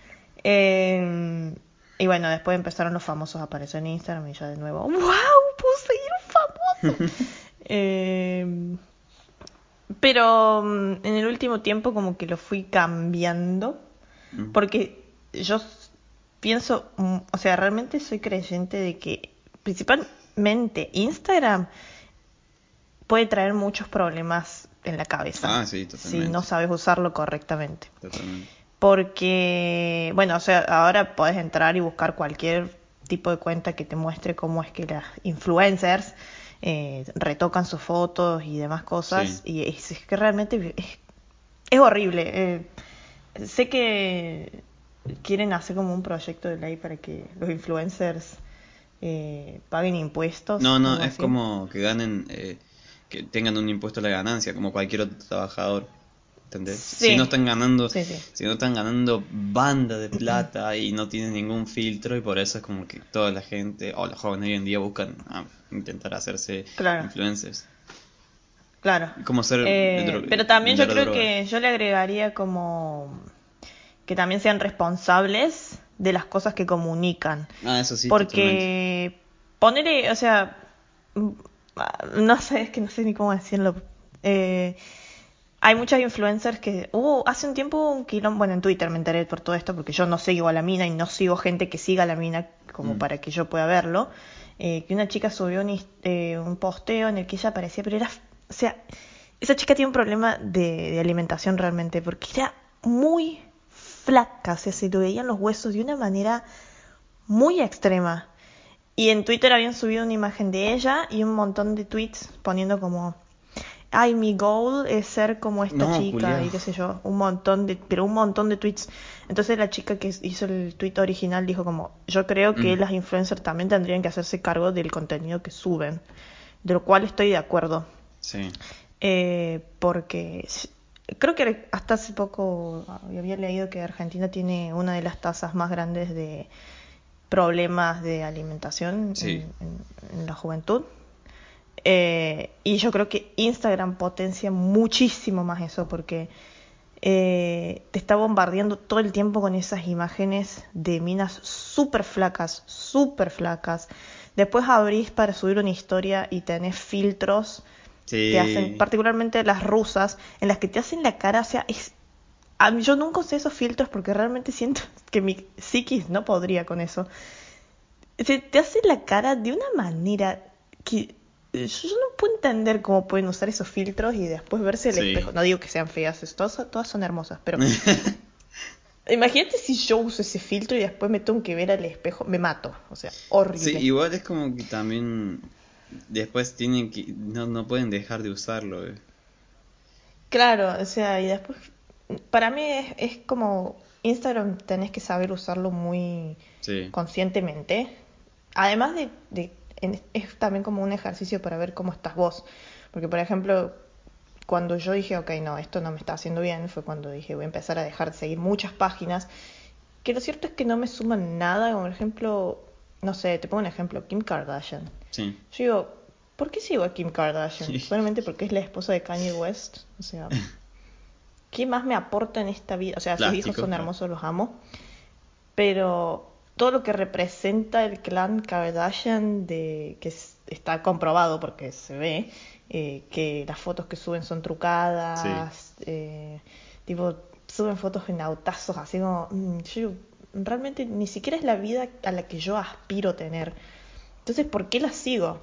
Eh, y bueno, después empezaron los famosos a aparecer en Instagram y ya de nuevo, ¡wow! Puse ir famoso. <laughs> Eh, pero mm, en el último tiempo como que lo fui cambiando Mm. porque yo pienso, mm, o sea, realmente soy creyente de que principalmente Instagram puede traer muchos problemas en la cabeza. Ah, sí, Si totalmente. no sabes usarlo correctamente. Totalmente. Porque, bueno, o sea, ahora puedes entrar y buscar cualquier tipo de cuenta que te muestre cómo es que las influencers eh, retocan sus fotos y demás cosas. Sí. Y es, es que realmente es, es horrible. Eh, sé que quieren hacer como un proyecto de ley para que los influencers eh, paguen impuestos. No, no, es así. como que ganen, eh, que tengan un impuesto a la ganancia, como cualquier otro trabajador. ¿Entendés? Sí. Si no están ganando, Sí, sí. si no están ganando banda de plata y no tienen ningún filtro y por eso es como que toda la gente o los jóvenes hoy en día buscan ah, intentar hacerse Claro. influencers. Claro. Como ser Eh, pero también yo creo droga. que yo le agregaría como que también sean responsables de las cosas que comunican. Ah, eso sí. Porque ponerle, o sea, mm, no sé, es que no sé ni cómo decirlo. Eh, hay muchas influencers que hubo hace un tiempo un quilombo, bueno, en Twitter me enteré por todo esto porque yo no sigo a la mina y no sigo gente que siga a la mina como Mm. para que yo pueda verlo. eh, que una chica subió un, eh, un posteo en el que ella aparecía, pero era, o sea, esa chica tiene un problema de, de alimentación realmente porque era muy flaca, o sea, se le veían los huesos de una manera muy extrema. Y en Twitter habían subido una imagen de ella y un montón de tweets poniendo como, ay, mi goal es ser como esta No, chica culiao. y qué sé yo, un montón de, pero un montón de tweets. Entonces la chica que hizo el tweet original dijo como, yo creo que Mm. las influencers también tendrían que hacerse cargo del contenido que suben, de lo cual estoy de acuerdo. Sí. Eh, porque creo que hasta hace poco había leído que Argentina tiene una de las tasas más grandes de problemas de alimentación Sí. en, en- en la juventud. Eh, y yo creo que Instagram potencia muchísimo más eso porque eh, te está bombardeando todo el tiempo con esas imágenes de minas súper flacas, súper flacas. Después abrís para subir una historia y tenés filtros Sí. te hacen, particularmente las rusas, en las que te hacen la cara, o sea, es... a mí- yo nunca usé esos filtros porque realmente siento <laughs> que mi psiquis no podría con eso. Se te hace la cara de una manera que yo no puedo entender cómo pueden usar esos filtros y después verse el Sí. espejo. No digo que sean feas, todas, todas son hermosas, pero <laughs> imagínate si yo uso ese filtro y después me tengo que ver al espejo, me mato, o sea, horrible. Sí, igual es como que también después tienen que no, no pueden dejar de usarlo. eh. Claro, o sea, y después, para mí es, es como Instagram tenés que saber usarlo muy Sí. conscientemente. Además de, de- en- es también como un ejercicio para ver cómo estás vos. Porque, por ejemplo, cuando yo dije, ok, no, esto no me está haciendo bien, fue cuando dije, voy a empezar a dejar de seguir muchas páginas, que lo cierto es que no me suman nada, como por ejemplo, no sé, te pongo un ejemplo, Kim Kardashian. Sí. Yo digo, ¿por qué sigo a Kim Kardashian? Sí. Solamente porque es la esposa de Kanye West. O sea, <laughs> ¿qué más me aporta en esta vida? O sea, sus Plástico, hijos son hermosos, los amo. Pero todo lo que representa el clan Kardashian, de que es- está comprobado porque se ve, eh, que las fotos que suben son trucadas, eh, tipo, suben fotos en autazos, así como, mm, yo realmente ni siquiera es la vida a la que yo aspiro tener. Entonces, ¿por qué la sigo?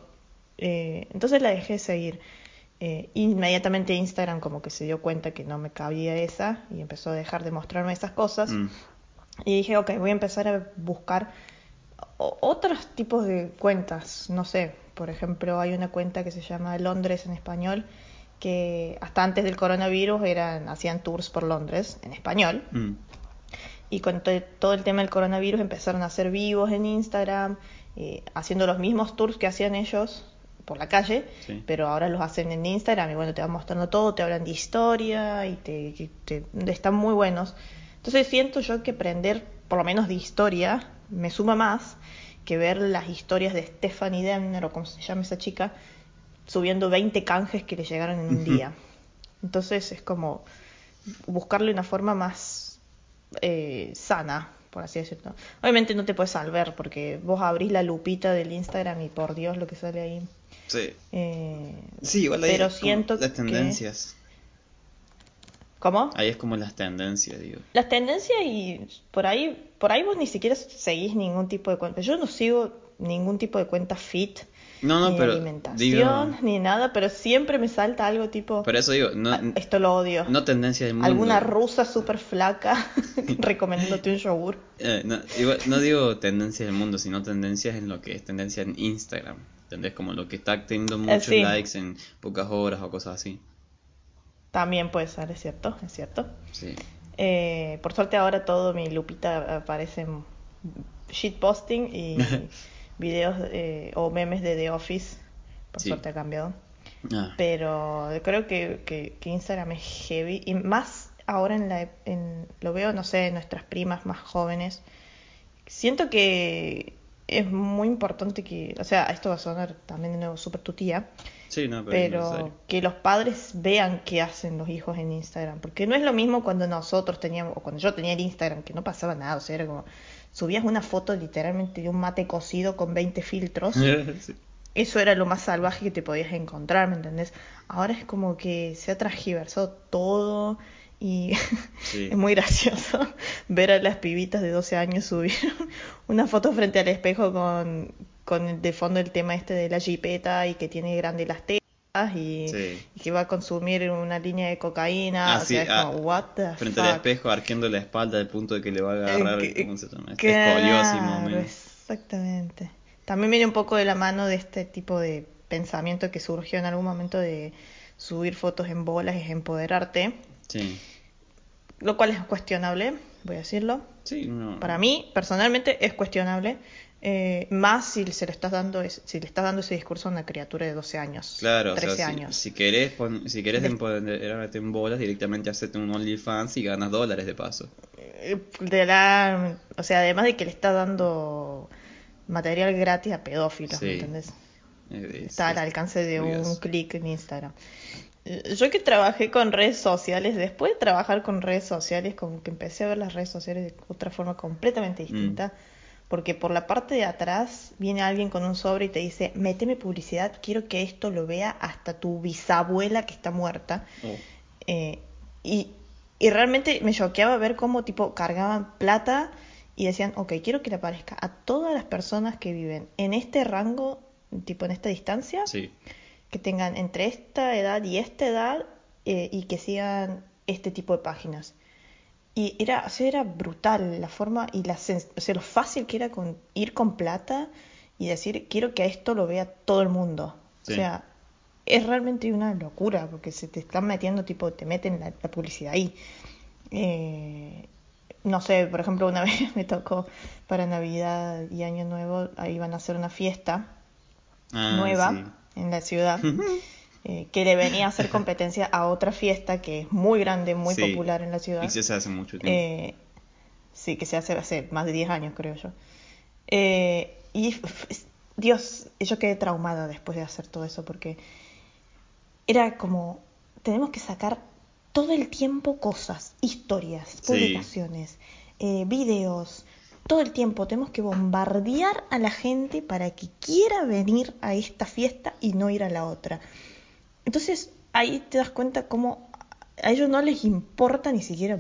Eh, entonces la dejé de seguir. Eh, inmediatamente Instagram como que se dio cuenta que no me cabía esa y empezó a dejar de mostrarme esas cosas. Mm. Y dije, ok, voy a empezar a buscar otros tipos de cuentas. No sé, por ejemplo, hay una cuenta que se llama Londres en español, que hasta antes del coronavirus eran, hacían tours por Londres en español. Mm. Y con to- todo el tema del coronavirus empezaron a hacer vivos en Instagram, eh, haciendo los mismos tours que hacían ellos por la calle, Sí. pero ahora los hacen en Instagram y bueno, te van mostrando todo, te hablan de historia y te, te- están muy buenos. Entonces siento yo que aprender por lo menos de historia me suma más que ver las historias de Stephanie Demner o como se llama esa chica, subiendo 20 canjes que le llegaron en un día. Entonces es como buscarle una forma más eh, sana, por así decirlo. Obviamente no te puedes salvar porque vos abrís la lupita del Instagram y por Dios lo que sale ahí. Sí. Eh, Sí, igual ahí pero siento las que- tendencias. ¿Cómo? Ahí es como las tendencias, digo. Las tendencias y por ahí, por ahí vos ni siquiera seguís ningún tipo de cuenta. Yo no sigo ningún tipo de cuenta fit. No, no, ni pero alimentación, digo- ni nada, pero siempre me salta algo tipo, Por eso digo, no, "Ah, esto lo odio. no tendencia del mundo. Alguna rusa súper flaca <laughs> recomendándote un yogur. Eh, no, igual- no digo tendencias del mundo, sino tendencias en lo que es tendencia en Instagram. ¿Entendés? Como lo que está teniendo muchos sí. likes en pocas horas o cosas así. También puede ser, es cierto, es cierto. Sí. Eh, por suerte ahora todo mi lupita aparece en shitposting y <laughs> videos eh, o memes de The Office. Por Sí. suerte ha cambiado. Ah, Pero creo que, que- que Instagram es heavy y más ahora en la, en- lo veo, no sé, en nuestras primas más jóvenes. Siento que es muy importante que, o sea, esto va a sonar también de nuevo súper tu tía, sí, no, pero, que los padres vean qué hacen los hijos en Instagram, porque no es lo mismo cuando nosotros teníamos, o cuando yo tenía el Instagram, que no pasaba nada, o sea, era como, subías una foto literalmente de un mate cocido con 20 filtros, <laughs> Sí. eso era lo más salvaje que te podías encontrar, ¿me entendés? Ahora es como que se ha transgiversado todo y <laughs> Sí. es muy gracioso <laughs> ver a las pibitas de 12 años subir <laughs> una foto frente al espejo con, con de fondo el tema este de la jipeta y que tiene grande las tetas y, Sí. y que va a consumir una línea de cocaína, Ah, o sí, sea, es ah, como, what the Frente fuck? al espejo, arqueando la espalda al punto de que le va a agarrar, Eh, ¿cómo se llama? Este escoliosis, más o Claro, menos. Exactamente. También viene un poco de la mano de este tipo de pensamiento que surgió en algún momento de subir fotos en bolas es empoderarte, Sí. lo cual es cuestionable, voy a decirlo. Sí, no. Para mí, personalmente, es cuestionable, eh, más si se le estás dando es- si le estás dando ese discurso a una criatura de 12 años, Claro, o 13 sea, si, años. si querés, pon- si querés De- empoderarte en bolas, directamente hacete un OnlyFans y ganas dólares de paso. Eh, De la, o sea, además de que le estás dando material gratis a pedófilos, ¿me Sí. entendés? Eh, es- Está al alcance de un clic en Instagram. Yo que trabajé con redes sociales, después de trabajar con redes sociales, como que empecé a ver las redes sociales de otra forma completamente distinta. Porque por la parte de atrás viene alguien con un sobre y te dice, méteme publicidad, quiero que esto lo vea hasta tu bisabuela que está muerta. Oh, Eh, y, y realmente me choqueaba ver cómo tipo cargaban plata y decían, ok, quiero que le aparezca a todas las personas que viven en este rango, tipo en esta distancia, sí, que tengan entre esta edad y esta edad eh, y que sigan este tipo de páginas. Y era, o sea, era brutal la forma y la sens- o sea, lo fácil que era con, ir con plata y decir, quiero que esto lo vea todo el mundo. Sí. O sea, es realmente una locura porque se te están metiendo, tipo, te meten la, la publicidad ahí. Eh, no sé, por ejemplo, una <laughs> vez me tocó para Navidad y Año Nuevo, ahí iban a hacer una fiesta Ah, nueva sí. En la ciudad eh, que le venía a hacer competencia a otra fiesta que es muy grande, muy Sí. popular en la ciudad. Y se hace mucho tiempo. Eh, sí, que se hace hace más de 10 años, creo yo. Eh, y Dios, yo quedé traumada después de hacer todo eso porque era como, tenemos que sacar todo el tiempo cosas, historias, Sí. publicaciones, eh, videos, todo el tiempo tenemos que bombardear a la gente para que quiera venir a esta fiesta y no ir a la otra. Entonces ahí te das cuenta cómo a ellos no les importa ni siquiera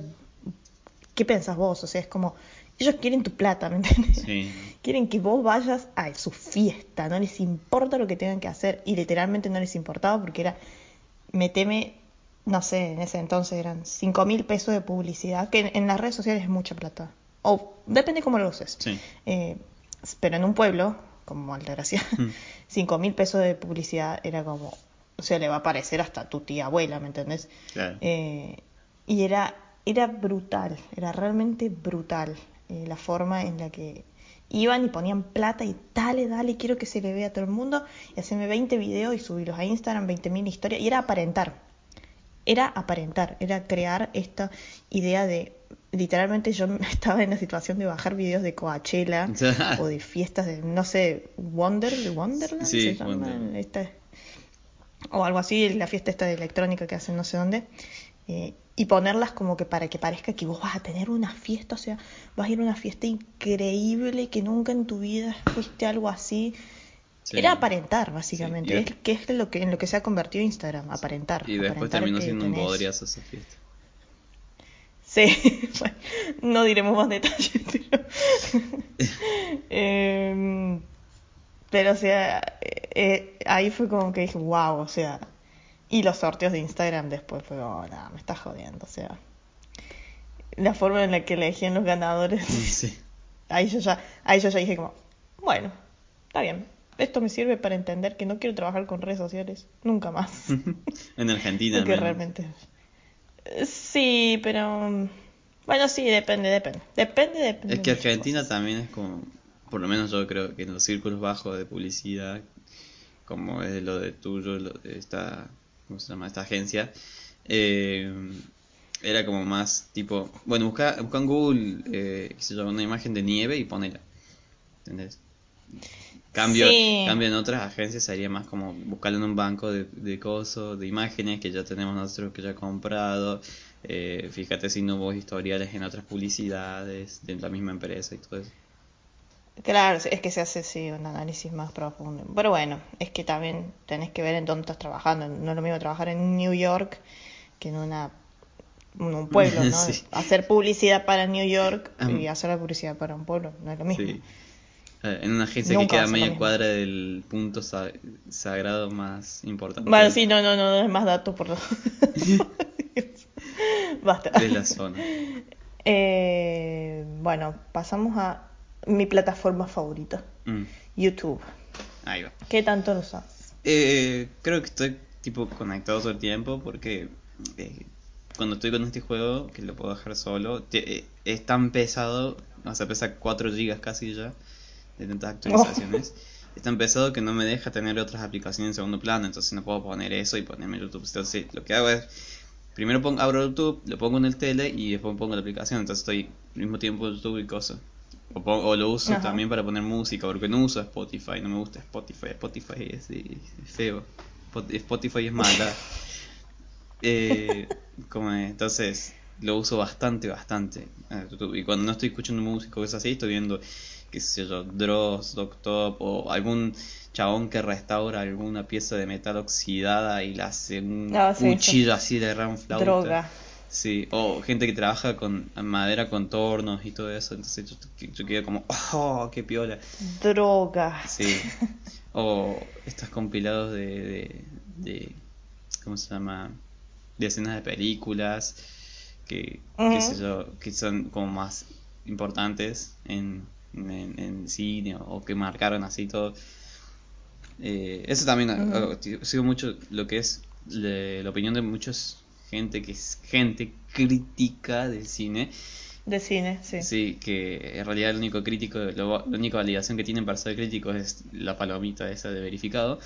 qué pensás vos, o sea, es como ellos quieren tu plata, ¿me entiendes? Sí. <laughs> Quieren que vos vayas a su fiesta, no les importa lo que tengan que hacer y literalmente no les importaba porque era, meteme, no sé, en ese entonces eran 5 mil pesos de publicidad, que en, en las redes sociales es mucha plata, o depende cómo lo uses, Sí. Eh, pero en un pueblo como Altagracia, Mm. <laughs> 5 mil pesos de publicidad era como, o sea, le va a aparecer hasta tu tía abuela, ¿me entendés? Claro. Eh, y era, era brutal, era realmente brutal eh, la forma en la que iban y ponían plata y dale, dale, quiero que se le vea a todo el mundo y hacerme 20 videos y subirlos a Instagram, 20.000 historias y era aparentar, era aparentar, era crear esta idea de, literalmente yo <laughs> estaba en la situación de bajar videos de Coachella <laughs> o de fiestas de, no sé, Wonder, Wonderland Sí, se esta- o algo así, la fiesta esta de electrónica que hacen no sé dónde, eh, y ponerlas como que para que parezca que vos vas a tener una fiesta, o sea, vas a ir a una fiesta increíble que nunca en tu vida fuiste algo así. Sí. Era aparentar, básicamente, Sí, es, que es lo que, en lo que se ha convertido Instagram, aparentar. Y después aparentar terminó siendo un bodriazo esa fiesta. Sí, <laughs> bueno, no diremos más detalles, <laughs> pero... Em, Pero, o sea, eh, eh, ahí fue como que dije, wow, o sea. Y los sorteos de Instagram después fue como, nada, me estás jodiendo, o sea. La forma en la que elegían los ganadores. <laughs> Sí. Ahí yo ya, ahí yo ya dije como, bueno, está bien. Esto me sirve para entender que no quiero trabajar con redes sociales nunca más. <laughs> en Argentina, Porque menos. realmente. Sí, pero. Bueno, sí, depende, depende. Depende, depende. Es que Argentina también es como, por lo menos yo creo que en los círculos bajos de publicidad, como es lo de tuyo, lo de esta, ¿cómo se llama? Esta agencia, eh, era como más tipo, bueno, busca, busca en Google, eh, qué sé yo, una imagen de nieve y ponela, ¿entendés? Cambio, Sí. cambio en otras agencias sería más como buscarlo en un banco de, de cosas, de imágenes que ya tenemos nosotros que ya comprado. eh, fíjate si no hubo historiales en otras publicidades de la misma empresa y todo eso. Claro, es que se hace sí, un análisis más profundo. Pero bueno, es que también tenés que ver en dónde estás trabajando. No es lo mismo trabajar en New York que en una en un pueblo, <laughs> ¿no? Sí. Hacer publicidad para New York y hacer la publicidad para un pueblo, no es lo mismo. Sí. Eh, En una agencia Nunca que queda a mismo. cuadra del punto sa- sagrado más importante Bueno, sí, no, no, no, no es más datos por <laughs> Basta. de la zona. Eh, bueno, pasamos a mi plataforma favorita, Mm, YouTube. ahí va. ¿Qué tanto lo usas? Eh, creo que estoy tipo conectado todo el tiempo porque eh, cuando estoy con este juego, que lo puedo dejar solo, te- es tan pesado, o sea, pesa 4 gigas casi ya de tantas actualizaciones. Es tan pesado que no me deja tener otras aplicaciones en segundo plano, entonces no puedo poner eso y ponerme YouTube. Entonces lo que hago es, primero pongo, abro YouTube, lo pongo en el tele y después pongo la aplicación, entonces estoy al mismo tiempo YouTube y cosas. O, lo uso Ajá. también para poner música, porque no uso Spotify, no me gusta Spotify, Spotify es, es feo, Spot- Spotify es mala. <laughs> Eh, como entonces lo uso bastante, bastante. eh. Y cuando no estoy escuchando música o cosas así, estoy viendo, qué sé yo, Dross, Doctop o algún chabón que restaura alguna pieza de metal oxidada y la hace un Ah, sí, cuchillo así de gran flauta. Droga. Sí, o gente que trabaja con madera con tornos y todo eso, entonces yo, yo quedo como, <laughs> oh, qué piola. Droga. Sí. O estos compilados de, de, de- ¿cómo se llama? De escenas de películas que, qué Ujú. sé yo, que son como más importantes en, en, en cine o, o que marcaron así todo. Eh, eso también, eh, tío, sigo mucho lo que es le- la opinión de muchos gente que es gente crítica del cine. De cine, sí. Sí, que en realidad el único crítico, lo- la única validación que tienen para ser críticos es la palomita esa de verificado.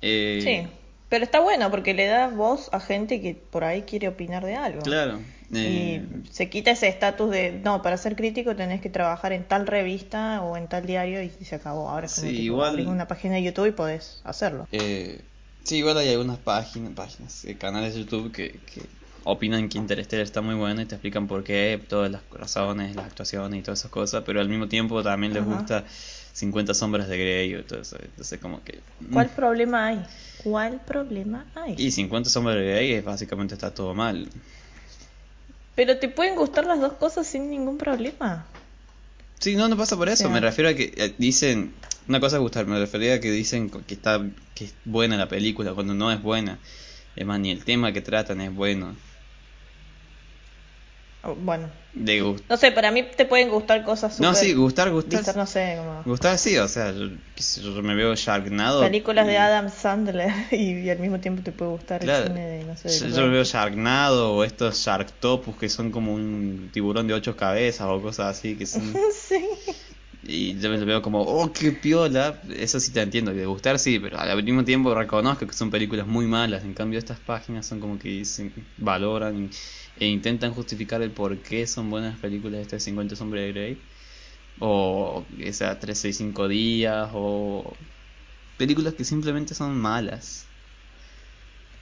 Eh, Sí. Pero está bueno porque le da voz a gente que por ahí quiere opinar de algo. Claro. eh, Y se quita ese estatus de, no, para ser crítico tenés que trabajar en tal revista o en tal diario y se acabó. Ahora es como Sí, igual- una página de YouTube y podés hacerlo. eh, sí, igual hay algunas páginas, páginas, eh, canales de YouTube que, que opinan que Interstellar está muy bueno y te explican por qué, todas las razones, las actuaciones y todas esas cosas, pero al mismo tiempo también les Ajá. gusta 50 sombras de Grey y todo eso. Entonces, como que. mm. ¿Cuál problema hay? ¿Cuál problema hay? Y 50 sombras de Grey es básicamente está todo mal. Pero te pueden gustar las dos cosas sin ningún problema. Sí, no, no pasa por eso. sea- Me refiero a que eh, dicen. Una cosa es gustar, me refería a que dicen que está que es buena la película cuando no es buena. Es más, ni el tema que tratan es bueno. Bueno, De gust- no sé, para mí te pueden gustar cosas No, súper sí, gustar, gustar. vistas, no sé, como Gustar sí, o sea, yo, yo, me veo Sharknado. películas de y- Adam Sandler <laughs> y, y al mismo tiempo te puede gustar Claro. el cine de, no sé, de Yo, yo veo 20. Sharknado o estos Sharktopus que son como un tiburón de ocho cabezas o cosas así que son <laughs> sí. y yo me lo veo como oh qué piola eso sí te entiendo que de gustar sí pero al mismo tiempo reconozco que son películas muy malas en cambio estas páginas son como que dicen valoran e intentan justificar el por qué son buenas películas este 50 sombras de Grey o esa 365 días o películas que simplemente son malas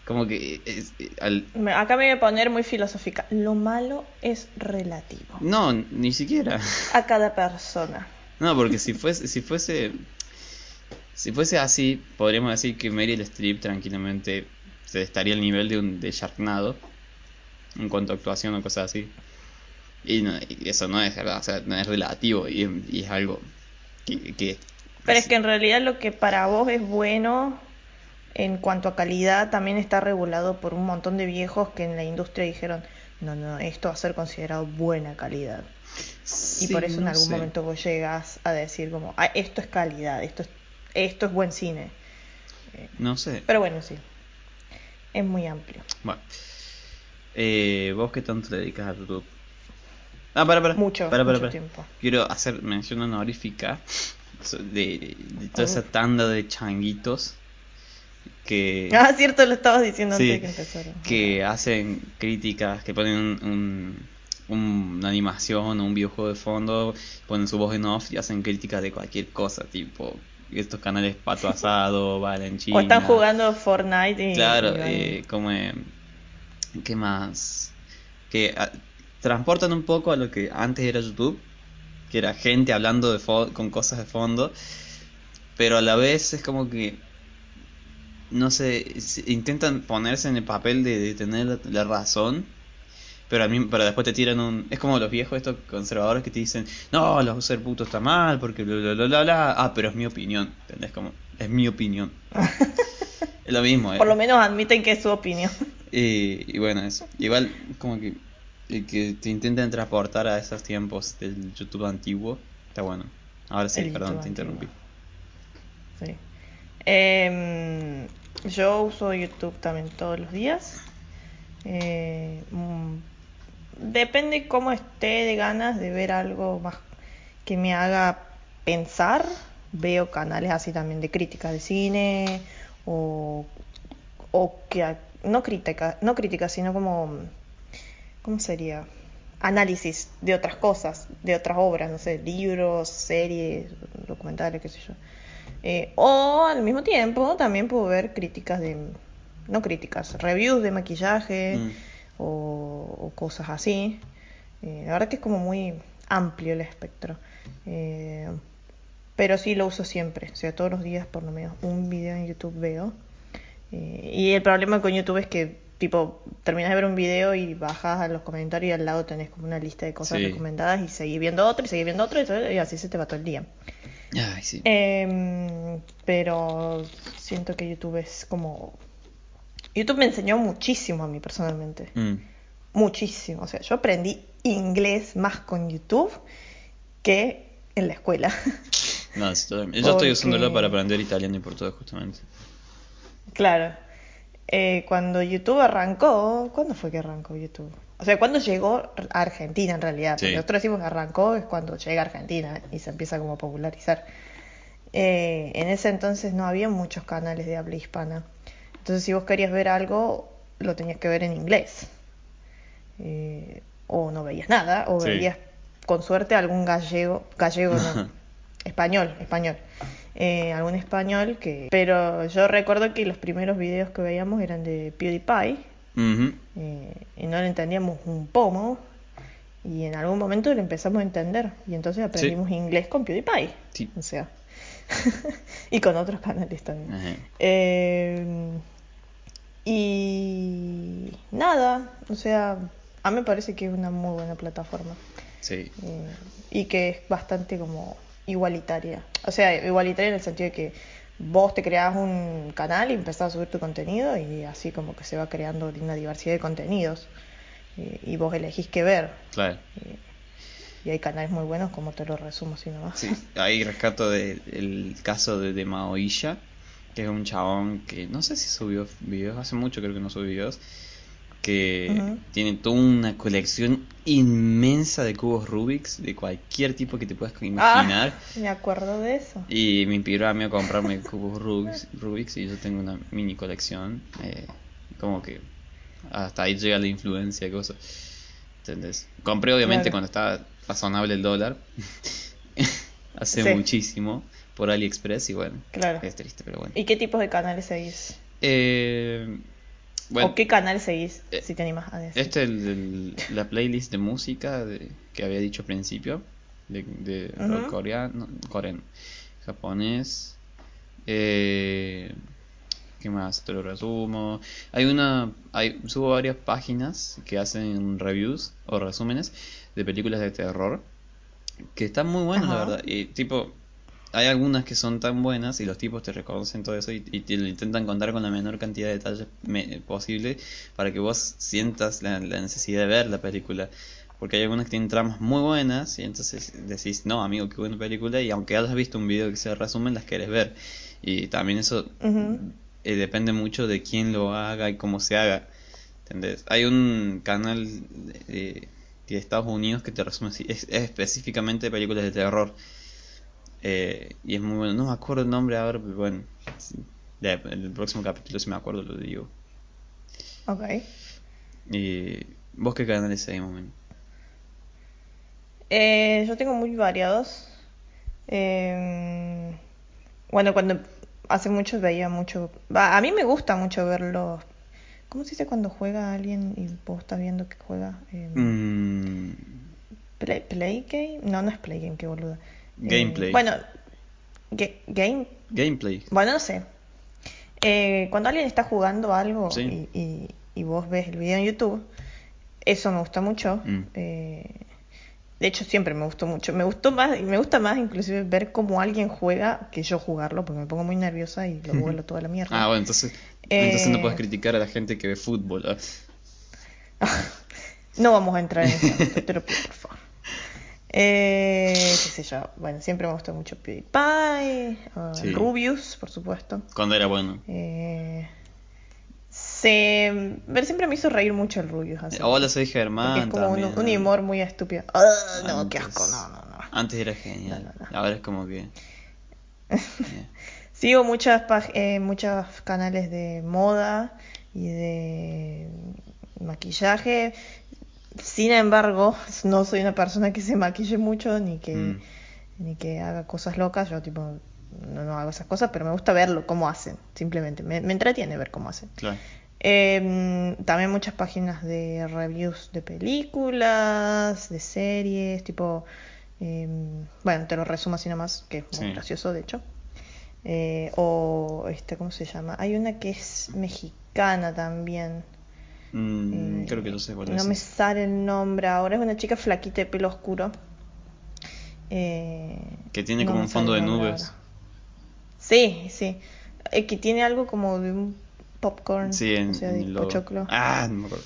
como que es- al, Me- Acá me voy a poner muy filosófica. Lo malo es relativo no ni siquiera a cada persona. No, porque si fuese, si fuese, si fuese así, podríamos decir que Meryl Streep tranquilamente se estaría al nivel de un de Sharknado en cuanto a actuación o cosas así. Y, no- y eso no es verdad, o sea, no es relativo y, y es algo que, que Pero es que en realidad lo que para vos es bueno en cuanto a calidad también está regulado por un montón de viejos que en la industria dijeron, no, no, esto va a ser considerado buena calidad. y por eso en algún momento vos llegas a decir como, ah, esto es calidad, esto es, esto es buen cine. no sé. Pero bueno, sí. Es muy amplio. Bueno. Eh, ¿Vos qué tanto te dedicas a YouTube? Ah, para, para. Mucho, para, mucho tiempo. Quiero hacer mención honorífica de, de toda esa tanda de changuitos que... Ah, cierto, lo estabas diciendo antes de que empezara. Que hacen críticas, que ponen un, una animación o un videojuego de fondo, ponen su voz en off y hacen críticas de cualquier cosa, tipo estos canales Pato Asado, <laughs> Valen China. O están jugando Fortnite y... Claro, eh, como... Eh, ¿Qué más? Que ah, transportan un poco a lo que antes era YouTube, que era gente hablando de con cosas de fondo, pero a la vez es como que no sé, intentan ponerse en el papel de, tener la, razón, pero a mí, pero después te tiran un, es como los viejos estos conservadores que te dicen, no, los ser puto está mal porque bla bla bla bla, ah, pero es mi opinión, ¿entendés? Como, es mi opinión. <laughs> es lo mismo. Por lo menos admiten que es su opinión. Y, y bueno, eso. Igual como que que te intenten transportar a esos tiempos del YouTube antiguo, está bueno. Ahora sí, perdón, te interrumpí. Sí. Eh, yo uso YouTube también todos los días. Eh, mm, depende cómo esté de ganas de ver algo más que me haga pensar. Veo canales así también de crítica de cine o, o que no crítica, no crítica, sino como ¿cómo sería? Análisis de otras cosas, de otras obras, no sé, libros, series, documentales, qué sé yo. Eh, o al mismo tiempo también puedo ver críticas de, no críticas, reviews de maquillaje mm. o, cosas así. Eh, la verdad que es como muy amplio el espectro. Eh, pero sí lo uso siempre, o sea, todos los días por lo menos un video en YouTube veo. Y el problema con YouTube es que, tipo, terminas de ver un video y bajas a los comentarios y al lado tenés como una lista de cosas recomendadas y seguís viendo otro y seguís viendo otro y así se te va todo el día. Em, pero siento que YouTube es como... YouTube me enseñó muchísimo a mí personalmente. Mm. Muchísimo. O sea, yo aprendí inglés más con YouTube que en la escuela. No, yo estoy usándolo para aprender italiano y portugués justamente. Claro. Eh, cuando YouTube arrancó, ¿cuándo fue que arrancó YouTube? O sea, cuando llegó a Argentina en realidad, porque nosotros decimos que arrancó es cuando llega a Argentina y se empieza como a popularizar. Eh, en ese entonces no había muchos canales de habla hispana. Entonces si vos querías ver algo, lo tenías que ver en inglés. Eh, o no veías nada, o veías con suerte algún gallego, gallego no, <laughs> español, español. Eh, algún español que... Pero yo recuerdo que los primeros videos que veíamos eran de PewDiePie eh, y no le entendíamos un pomo. Y en algún momento lo empezamos a entender. Y entonces aprendimos inglés con PewDiePie. O sea. <laughs> y con otros canales también. Eh, y nada, o sea, a mí me parece que es una muy buena plataforma. Sí. Eh, y que es bastante como igualitaria. O sea, igualitaria en el sentido de que vos te creás un canal y empezás a subir tu contenido y así como que se va creando una diversidad de contenidos y, vos elegís qué ver. Claro. Y, hay canales muy buenos como te lo resumo así nomás. Sí, ahí rescato de, el caso de, de Maoilla, que es un chabón que no sé si subió videos, hace mucho creo que no subió videos, que tiene toda una colección inmensa de cubos Rubik's de cualquier tipo que te puedas imaginar. Ah, me acuerdo de eso. Y me inspiró a mí a comprarme cubos Rubik's, Rubik's y yo tengo una mini colección. Eh, como que hasta ahí llega la influencia y cosas. ¿Entendés? Compré obviamente cuando estaba razonable el dólar. <laughs> Hace muchísimo por AliExpress y bueno, claro. es triste, pero bueno. ¿Y qué tipos de canales seguís? Eh, ¿O qué canal seguís, eh, si te animas a decir? Este es el, la playlist de música que había dicho al principio, de, coreano, coreano, japonés. Eh, ¿Qué más? Te lo resumo. Hay una. Hay, subo varias páginas que hacen reviews o resúmenes de películas de terror que están muy buenas, la verdad. Y tipo, hay algunas que son tan buenas y los tipos te reconocen todo eso y, y te lo intentan contar con la menor cantidad de detalles me- posible para que vos sientas la, la necesidad de ver la película. Porque hay algunas que tienen tramas muy buenas y entonces decís, no, amigo, qué buena película. Y aunque hayas visto un video que se resumen, las querés ver. Y también eso eh, depende mucho de quién lo haga y cómo se haga. ¿Entendés? Hay un canal de, de Estados Unidos que te resume es, es específicamente de películas de terror. Eh, y es muy bueno. No me acuerdo el nombre ahora, pero bueno. sí. En el próximo capítulo, si me acuerdo, lo digo. Ok. Y ¿Vos qué canales seguimos? Eh, yo tengo muy variados. Eh, bueno, cuando hace mucho veía mucho. a mí me gusta mucho verlos. ¿Cómo se dice cuando juega alguien y vos estás viendo que juega? Eh, Mm, play, play game? No, no es play game, qué boluda. Eh, Gameplay. bueno, ga- game. gameplay. Bueno, no sé. Eh, cuando alguien está jugando algo Sí. y, y- y vos ves el video en YouTube, eso me gusta mucho. Mm. Eh, de hecho, siempre me gustó mucho. Me gustó más, me gusta más inclusive ver cómo alguien juega que yo jugarlo, porque me pongo muy nerviosa y lo <laughs> vuelo toda la mierda. Ah, bueno, entonces, entonces no Eh, puedes criticar a la gente que ve fútbol. ah. <laughs> No vamos a entrar en eso, te lo pido, por favor. Eh, qué sé yo. Bueno, siempre me gustó mucho PewDiePie, uh, Sí. Rubius, por supuesto. Cuando era bueno. Eh, se, ver siempre me hizo reír mucho el Rubius. así. Hola, soy Germán. es como un, humor muy estúpido. Ah, no, qué Antes- asco, no, no, no. Antes era genial. No, no, no. Ahora es como que. <laughs> eh, Sigo muchas eh, muchos canales de moda y de maquillaje. Sin embargo, no soy una persona que se maquille mucho ni que, Mm. ni que haga cosas locas. Yo tipo no, no hago esas cosas, pero me gusta verlo, cómo hacen. Simplemente me, me entretiene ver cómo hacen. claro. Eh, también muchas páginas de reviews de películas, de series, tipo, eh, bueno, te lo resumo así nomás, que es muy Sí. gracioso de hecho. Eh, o, este, ¿cómo se llama? Hay una que es mexicana también. Mm, eh, creo que yo sé cuál no es. me sale el nombre ahora, es una chica flaquita de pelo oscuro. Eh, Que tiene no como un fondo de nubes. ahora. Sí, sí. Eh, que tiene algo como de un popcorn, Sí, en, o sea, en de logo. pochoclo. Ah, no me acuerdo.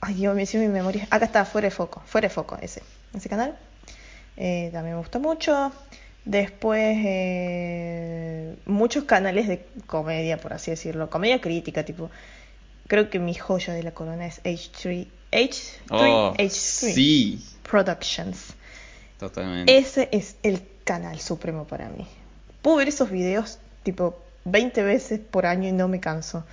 Ay, Dios mío, mi memoria. Acá está, fuera de foco, fuera de foco, ese, ese canal. También me gusta mucho. Después, eh, muchos canales de comedia, por así decirlo. Comedia crítica, tipo. Creo que mi joya de la corona es H3, H3, Oh, H3 sí, Productions. totalmente. Ese es el canal supremo para mí. Puedo ver esos videos tipo 20 veces por año y no me canso.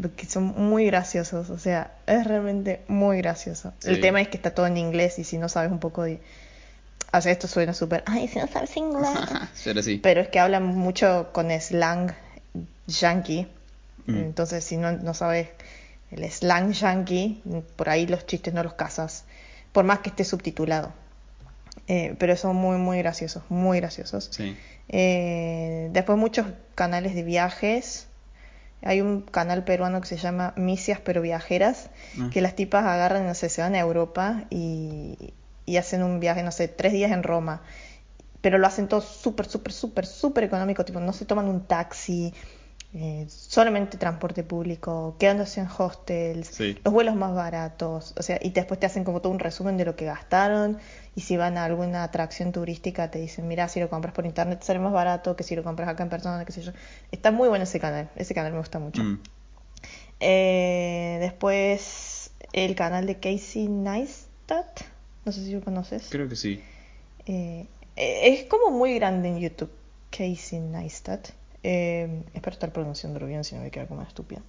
Porque son muy graciosos. O sea, es realmente muy gracioso. Sí. El tema es que está todo en inglés y si no sabes un poco de... O sea, esto suena súper... Ay, si no sabes inglés. <laughs> Pero sí. Pero es que hablan mucho con slang yankee. Mm. Entonces, si no, no sabes el slang yankee, por ahí los chistes no los cazas. Por más que esté subtitulado. Eh, pero son muy, muy graciosos. Muy graciosos. Sí. Eh, después muchos canales de viajes. Hay un canal peruano que se llama Misias pero viajeras, Ah. que las tipas agarran, no sé, se van a Europa y, y hacen un viaje, no sé, tres días en Roma. Pero lo hacen todo súper, súper, súper, súper económico, tipo, no se toman un taxi, eh, solamente transporte público, quedándose en hostels, Sí. los vuelos más baratos, o sea, y después te hacen como todo un resumen de lo que gastaron, y si van a alguna atracción turística te dicen, mira, si lo compras por internet sale más barato que si lo compras acá en persona, qué sé yo. Está muy bueno ese canal, ese canal me gusta mucho. Mm. Eh, después el canal de Casey Neistat, no sé si lo conoces. Creo que sí. Eh, eh, es como muy grande en YouTube, Casey Neistat. Eh, espero estar pronunciándolo bien, si no me queda como una estúpida.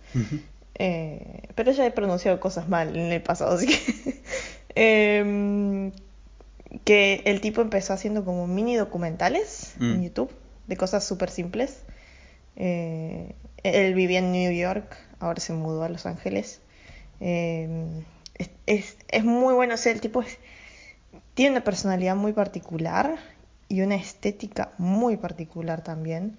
Eh, pero ya he pronunciado cosas mal en el pasado, así que... <laughs> Em, que el tipo empezó haciendo como mini documentales en Mm. YouTube de cosas súper simples. Eh, él vivía en New York, ahora se mudó a Los Ángeles. Em, es, es, es muy bueno, o sea, el tipo es- tiene una personalidad muy particular y una estética muy particular también.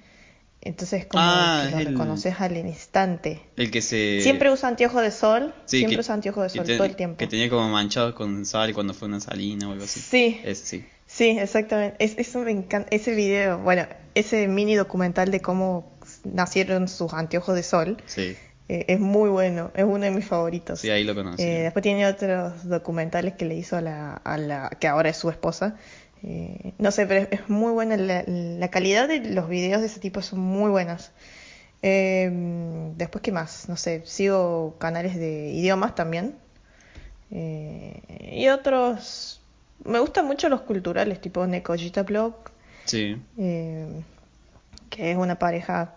Entonces como Ah, que lo el- reconoces al instante. El que se. Siempre usa anteojos de sol, Sí, siempre que- usa anteojos de sol te- todo el tiempo. Que tenía como manchados con sal cuando fue una salina o algo así. Sí, Ese sí. Sí, exactamente. Es, eso me encanta. Ese video, bueno, ese mini documental de cómo nacieron sus anteojos de sol. Sí. eh, es muy bueno, es uno de mis favoritos. Sí, ahí lo conocí. Eh, después tiene otros documentales que le hizo a la, a la que ahora es su esposa. Eh, no sé, pero es, muy buena. La, la calidad de los videos de ese tipo son muy buenas. Eh, después, ¿qué más? No sé, sigo canales de idiomas también. Eh, y otros. Me gustan mucho los culturales, tipo Nekojita Blog, Sí. eh, que es una pareja.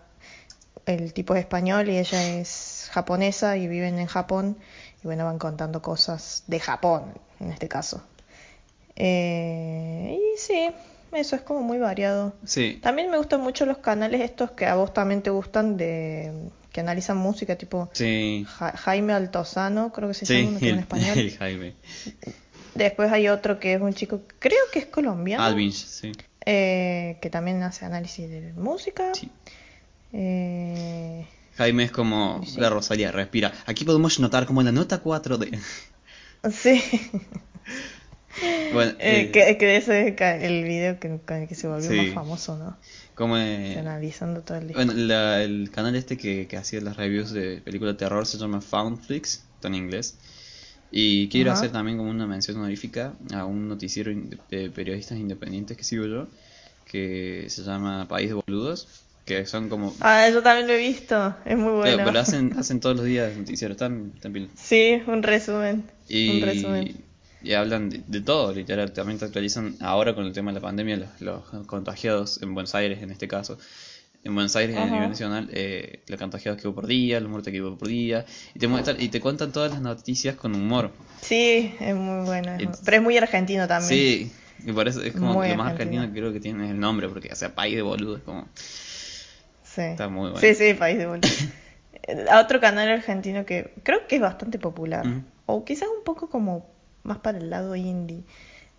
El tipo es español y ella es japonesa y viven en Japón. Y bueno, van contando cosas de Japón, en este caso. Eh, y sí, eso es como muy variado. Sí. También me gustan mucho los canales estos que a vos también te gustan de que analizan música, tipo Sí. Ja- Jaime Altozano, creo que se Sí, llama, en español. el <laughs> Jaime. Después hay otro que es un chico, creo que es colombiano, Alvinch, sí. eh, que también hace análisis de música. Sí. Eh, Jaime es como la Rosalía, respira. Aquí podemos notar como la nota 4 de... sí, <laughs> Bueno, <laughs> Eh, eh, que, que ese es el video que, con el que se volvió Sí. más famoso, ¿no? como eh, Analizando todo el bueno, la- el canal este que, que hacía las reviews de películas de terror se llama Foundflix, está en inglés. Y quiero Ajá. hacer también como una mención honorífica a un noticiero de periodistas independientes que sigo yo, que se llama País de Boludos, que son como... Ah, yo también lo he visto, es muy Pero, bueno. pero hacen, <laughs> hacen todos los días noticiero, están, están. Sí, un resumen. Y, Un resumen. Y hablan de, de todo, literal. También te actualizan ahora con el tema de la pandemia, los, los contagiados en Buenos Aires en este caso. En Buenos Aires, a Ajá. nivel nacional, eh, los contagiados que hubo por día, los muertos que hubo por día. Y te, muestran, y te cuentan todas las noticias con humor. Sí, es muy bueno. es Pero es muy argentino también. Sí, y por eso es como Muy lo más argentino. argentino que creo que tiene es el nombre, porque o sea, país de boludo es como. Sí. Está muy bueno. Sí, sí, País de Boludo. <laughs> A otro canal argentino que creo que es bastante popular. O quizás un poco como más para el lado indie.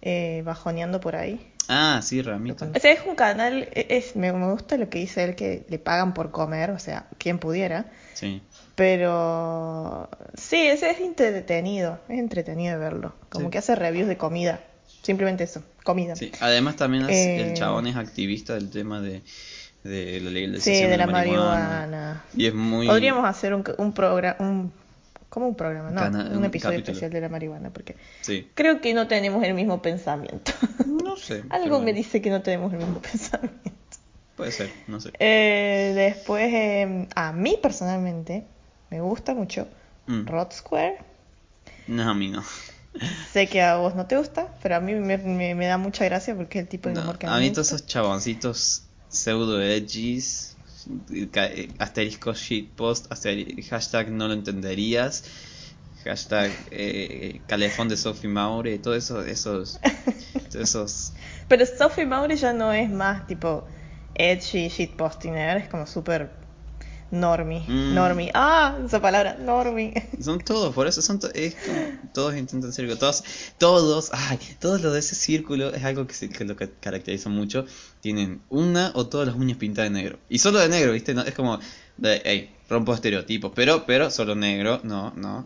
eh, bajoneando por ahí. Ah, sí, Ramito. O sea, es un canal, e- es, me, me gusta lo que dice él, que le pagan por comer, o sea, quien pudiera. Sí. Pero sí, ese es entretenido, es entretenido verlo. Como Sí. que hace reviews de comida. Simplemente eso, comida. Sí, además también es- Eh, el chabón es activista del tema de, de la Sí, legalización de la marihuana. marihuana. Y es muy... Podríamos hacer un, un programa, un, ¿cómo un programa? No, Cana- un un episodio capítulo. especial de la marihuana, porque Sí. creo que no tenemos el mismo pensamiento. No sé. <laughs> Algo me bueno, dice que no tenemos el mismo <laughs> pensamiento. Puede ser, no sé. Eh, después, eh, a mí personalmente, me gusta mucho Mm. Rod Square. No, a mí no. Sé que a vos no te gusta, pero a mí me, me- me da mucha gracia porque es el tipo de No, humor que a mí gusta. todos esos chaboncitos pseudo eh, asterisco shitpost, asteri- hashtag no lo entenderías, hashtag eh, calefón de Sophie Maure, todo eso, esos, todos esos, <laughs> Pero Sophie Maure ya no es más tipo edgy shitposting, ¿eh? es como súper normie. Mm. Normie. Ah, esa palabra, normie. <laughs> son todos, por eso son to- es como, todos intentan ser, todos, todos, ay, todos los de ese círculo es algo que, se- que lo que caracteriza mucho, tienen una o todas las uñas pintadas de negro, y solo de negro, viste, no, es como, de, hey, rompo estereotipos, pero, pero solo negro, no, no,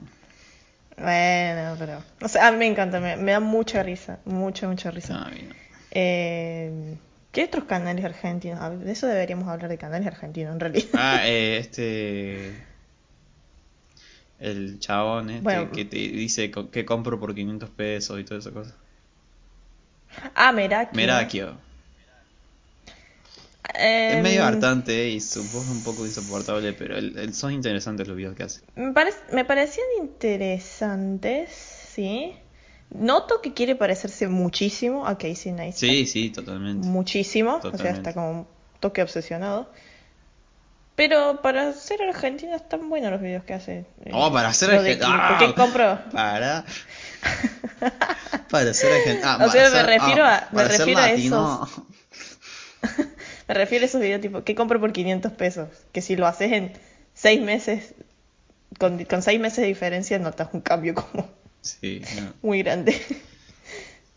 Bueno, pero. O sea, a mí me encanta, me, me da mucha risa. Mucha, mucha risa. no, a mí no. Eh, ¿Qué otros canales argentinos? De eso deberíamos hablar de canales argentinos, en realidad. Ah, <laughs> eh, este. El chabón este Bueno. que te dice que compro por 500 pesos y toda esa cosa. Ah, Merakio. Merakio. Eh, Es medio hartante y su voz es un poco insoportable, pero el, el- son interesantes los videos que hace. Me, parec- me parecían interesantes, sí. Noto que quiere parecerse muchísimo a Casey Neistat. Sí, sí, totalmente. Muchísimo. O sea, está como un toque obsesionado. Pero para ser argentino están buenos los videos que hace. Eh, Oh, para ser argentino. ¿Por qué compro? Para. para ser argentino. <laughs> O sea, me refiero a- me para ser refiero a latino. <laughs> Me refiero a esos videos tipo, ¿qué compro por 500 pesos? Que si lo haces en 6 meses, con, con 6 meses de diferencia, notas un cambio como Sí, no. muy grande. <laughs>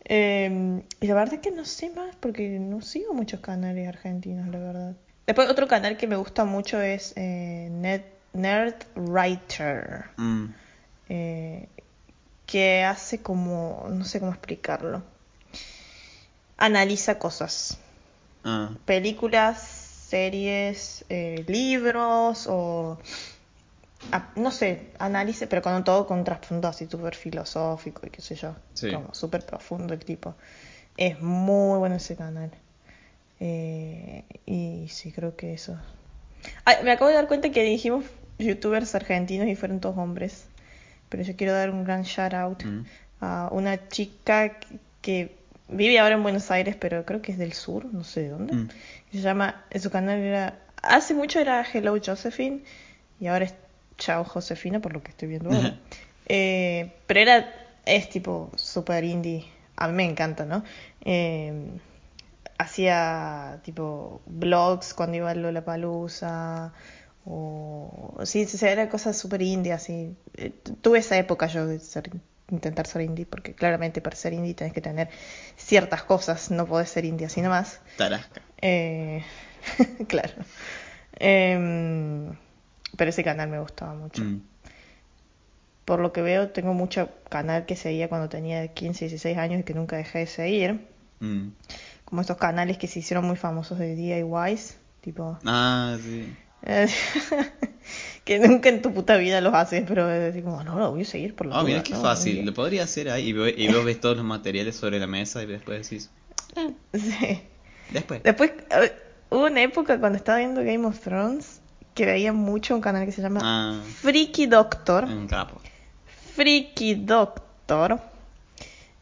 Eh, y la verdad que no sé más porque no sigo muchos canales argentinos, la verdad. Después otro canal que me gusta mucho es eh, Net- Nerd Writer, Mm. eh, que hace como, no sé cómo explicarlo. analiza cosas. Ah, Películas, series, eh, libros o... a- no sé, analice, pero con todo con trasfondo así súper filosófico y qué sé yo. Sí. Como súper profundo el tipo. Es muy bueno ese canal. Eh, y sí, creo que eso. Ay, me acabo de dar cuenta que dijimos youtubers argentinos y fueron todos hombres. Pero yo quiero dar un gran shout out mm, a una chica que- que vive ahora en Buenos Aires, pero creo que es del sur, no sé de dónde. Mm. Se llama, en su canal era, hace mucho era Hello Josephine y ahora es Chao Josefina, por lo que estoy viendo ahora. Eh, pero era, es tipo super indie, a mí me encanta, ¿no? Eh, hacía tipo blogs cuando iba a Lollapalooza o sí, sí, era cosas súper indie así. Eh, tu- tuve esa época yo de ser, intentar ser indie porque claramente para ser indie tenés que tener ciertas cosas, no podés ser indie así nomás. Tarasca. Eh, <laughs> claro. Em, pero ese canal me gustaba mucho. Mm, Por lo que veo, tengo mucho canal que seguía cuando tenía 15, 16 años y que nunca dejé de seguir. mm. Como estos canales que se hicieron muy famosos de DIYs, tipo... Ah, sí. <laughs> que nunca en tu puta vida los haces, pero es como, no, lo voy a seguir por la Ah, mira qué ¿no? fácil. Lo podría hacer ahí y, ve- y vos ves todos los materiales sobre la mesa y después decís. <laughs> Sí. Después. Después, ver, hubo una época cuando estaba viendo Game of Thrones que veía mucho un canal que se llama Ah, Freaky Doctor. un capo. Freaky Doctor.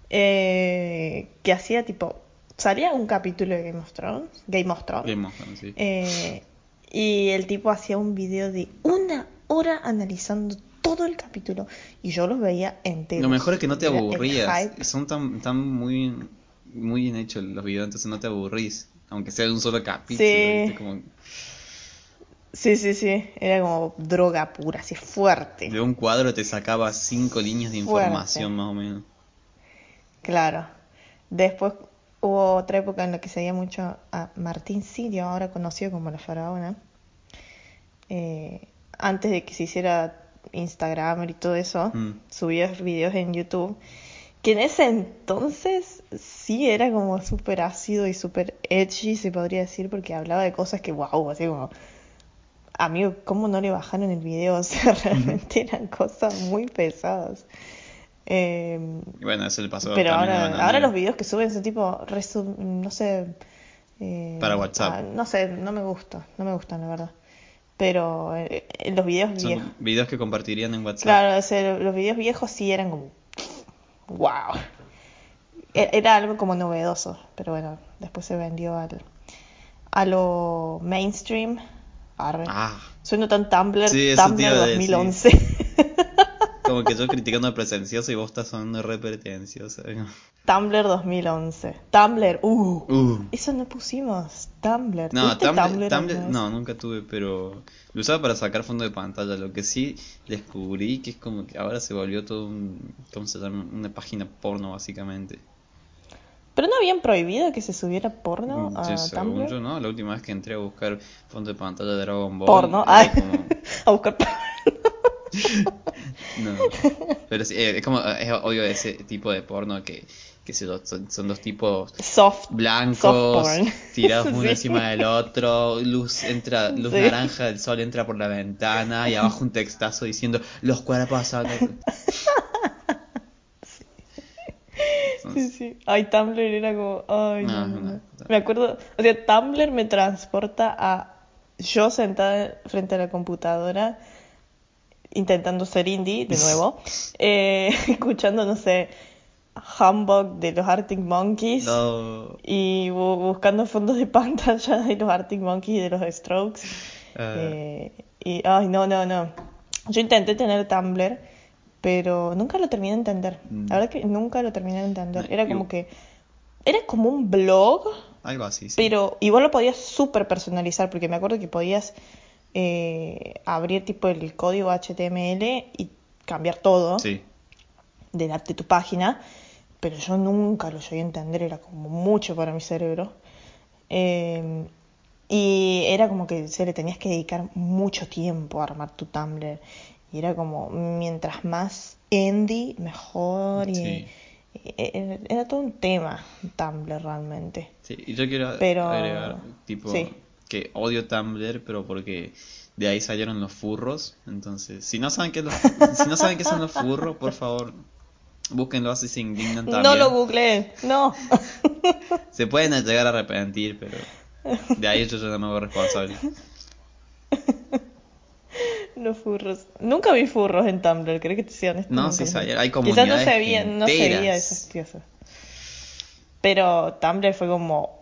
eh, que hacía tipo. Salía un capítulo de Game of Thrones. Game of Thrones. Game of Thrones, sí. eh, y el tipo hacía un video de una hora analizando todo el capítulo. Y yo los veía enteros. Lo mejor es que no te Era aburrías. Son tan, tan muy, muy bien hechos los videos, entonces no te aburrís. Aunque sea de un solo capítulo. Sí. Como Sí, sí, sí. Era como droga pura, así fuerte. de un cuadro te sacaba cinco líneas de Fuerte. información más o menos. Claro. Después hubo otra época en la que seguía mucho a Martín Sirio, ahora conocido como la faraona. Eh, antes de que se hiciera Instagram y todo eso, Mm. subía videos en YouTube. Que en ese entonces sí era como súper ácido y súper edgy, se podría decir, porque hablaba de cosas que, wow, así como. Amigo, ¿cómo no le bajaron el video? <laughs> O sea, realmente eran cosas muy pesadas. Eh, Y bueno, eso le pasó pero ahora, ahora los videos que suben son tipo, resum- no sé. eh, Para WhatsApp. ah, no sé, no me gusta, no me gustan la verdad. Pero eh, eh, los videos Son viejos. videos que compartirían en WhatsApp. Claro, o sea, los videos viejos sí eran como. ¡Wow! E- Era algo como novedoso, pero bueno, después se vendió al, a lo mainstream. Arre. Ah, Sueno tan Tumblr, Sí, Tumblr iba a decir. 2011. como que yo criticando a pretencioso y vos estás sonando re pretencioso. <laughs> Tumblr 2011. Tumblr, uh. Uh. Eso no pusimos. Tumblr. No, ¿Tuviste Tumblr, no, nunca tuve, pero lo usaba para sacar fondo de pantalla. Lo que sí descubrí que es como que ahora se volvió todo un, ¿cómo se llama? Una página porno básicamente. Pero no habían prohibido que se subiera porno Mm, a sí, según Tumblr. yo, ¿no? La última vez que entré a buscar fondo de pantalla de Dragon Ball. Porno. Ay. como- <laughs> a buscar. <laughs> No, pero sí, eh, es como, es obvio ese tipo de porno que, que son, son dos tipos Soft. blancos Soft <laughs> tirados uno Sí. encima del otro, luz entra, luz Sí. naranja, el sol entra por la ventana y abajo un textazo diciendo los cuerpos son-". Sí, sí. Ay, Tumblr era como. Ay, no, No, no, no, no. no. Me acuerdo. O sea, Tumblr me transporta a yo sentada frente a la computadora intentando ser indie de <laughs> nuevo, eh, <laughs> escuchando, no sé, Humbug de los Arctic Monkeys No. y bu- buscando fondos de <laughs> pantalla de los Arctic Monkeys y de los Strokes. Ah. Eh, y, ay, no, no, no. Yo intenté tener Tumblr, pero nunca lo terminé de entender. Mm. La verdad que nunca lo terminé de entender. Era como que. Era como un blog, Algo así, sí. pero igual lo podías súper personalizar, porque me acuerdo que podías eh, abrir tipo el código HTML y cambiar todo Sí. de tu página, pero yo nunca lo llegué a entender, era como mucho para mi cerebro. Eh, y era como que se le tenías que dedicar mucho tiempo a armar tu Tumblr. Y era como, mientras más indie, mejor. Y, Sí. E- e- Era todo un tema Tumblr realmente. Sí, y yo quiero Pero- agregar, tipo, sí. que odio Tumblr, pero porque de ahí salieron los furros. Entonces, si no saben qué, los- <laughs> si no saben qué son los furros, por favor, búsquenlo así se indignan también. No lo googleé, no. <laughs> Se pueden llegar a arrepentir, pero de ahí yo ya no me hago responsable. <laughs> Los furros. Nunca vi furros en Tumblr, ¿crees que te sea honesto? No, sí salieron, hay Quizás no comunidades se veía, no se veía esas cosas. Pero Tumblr fue como...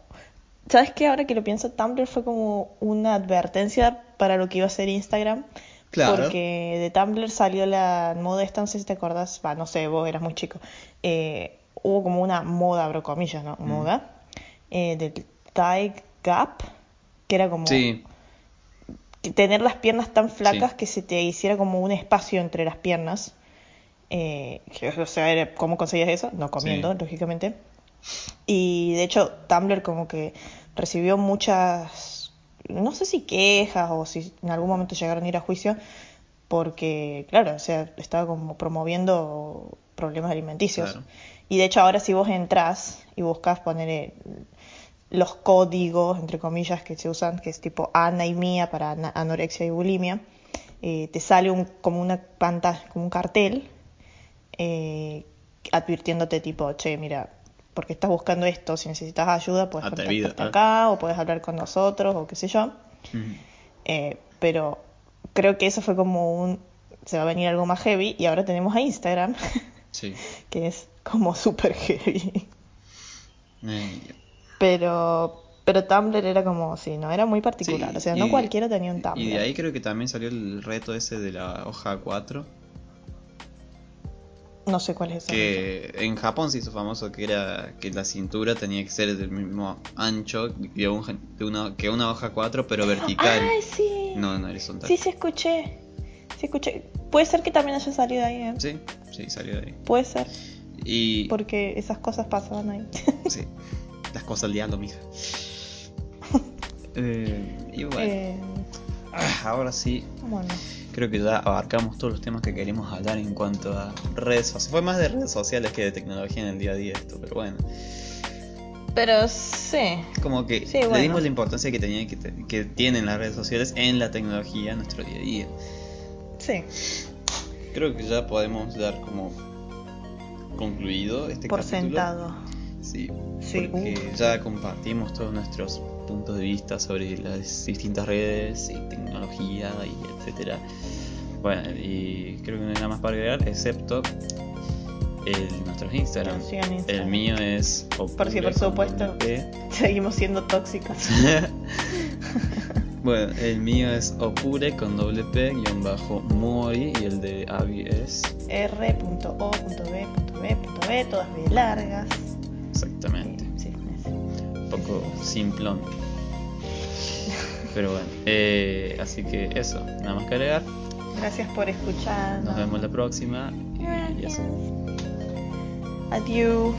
¿Sabes qué? Ahora que lo pienso, Tumblr fue como una advertencia para lo que iba a ser Instagram. Claro. Porque de Tumblr salió la moda esta, no sé si te acordás, va, no sé, vos eras muy chico. Eh, hubo como una moda, abro comillas, ¿no? Moda. eh, del thigh gap, que era como Sí, tener las piernas tan flacas Sí. que se te hiciera como un espacio entre las piernas. Eh, o sea, ¿cómo conseguías eso? No comiendo, Sí. lógicamente. Y de hecho, Tumblr como que recibió muchas, no sé si quejas o si en algún momento llegaron a ir a juicio, porque, claro, o sea, estaba como promoviendo problemas alimenticios. Claro. Y de hecho, ahora si vos entras y buscas poner eh, los códigos, entre comillas, que se usan, que es tipo Ana y Mía para anorexia y bulimia, eh, te sale un, como una pantalla, como un cartel eh, advirtiéndote tipo, che, mira, porque estás buscando esto, si necesitas ayuda, puedes contactarte acá o puedes hablar con nosotros o qué sé yo. Eh, pero creo que eso fue como un, se va a venir algo más heavy y ahora tenemos a Instagram, sí. <laughs> que es como súper heavy. Pero, pero Tumblr era como, sí, no, era muy particular. sí, o sea, no y- cualquiera tenía un Tumblr. Y de ahí creo que también salió el reto ese de la hoja 4. No sé cuál es ese. Que en Japón se hizo famoso que era que la cintura tenía que ser del mismo ancho de un- de una, que una hoja 4, pero vertical. Ay, sí. No, no horizontal. Sí, sí, escuché. Sí, escuché. Puede ser que también haya salido ahí, ¿eh? Sí, sí, salió de ahí. Puede ser, Y porque esas cosas pasaban ahí. sí, <laughs> las cosas del diablo, mija. <laughs> Eh, y bueno, Eh, ah, ahora sí, bueno. creo que ya abarcamos todos los temas que queríamos hablar en cuanto a redes sociales. Fue más de redes sociales que de tecnología en el día a día esto, pero bueno. Pero sí. Como que Sí, le dimos la importancia que, tenía, que, te- que tienen las redes sociales en la tecnología en nuestro día a día. Sí. Creo que ya podemos dar como concluido este Por capítulo. sentado. Sí, Sí, porque uh. ya compartimos todos nuestros puntos de vista sobre las distintas redes y tecnología y etcétera. Bueno, y creo que no hay nada más para agregar, excepto el, nuestros Instagram. Sigan en El Instagram. mío es Por si, por supuesto. P. <laughs> Seguimos siendo tóxicos. <laughs> bueno, el mío es Opure con doble P guion bajo Mori y el de Avi es R.O.B.B.B, todas bien largas. Un poco simplón. Pero bueno, eh, así que eso, nada más que agregar. Gracias por escuchar. Nos vemos la próxima y eso. Adiós.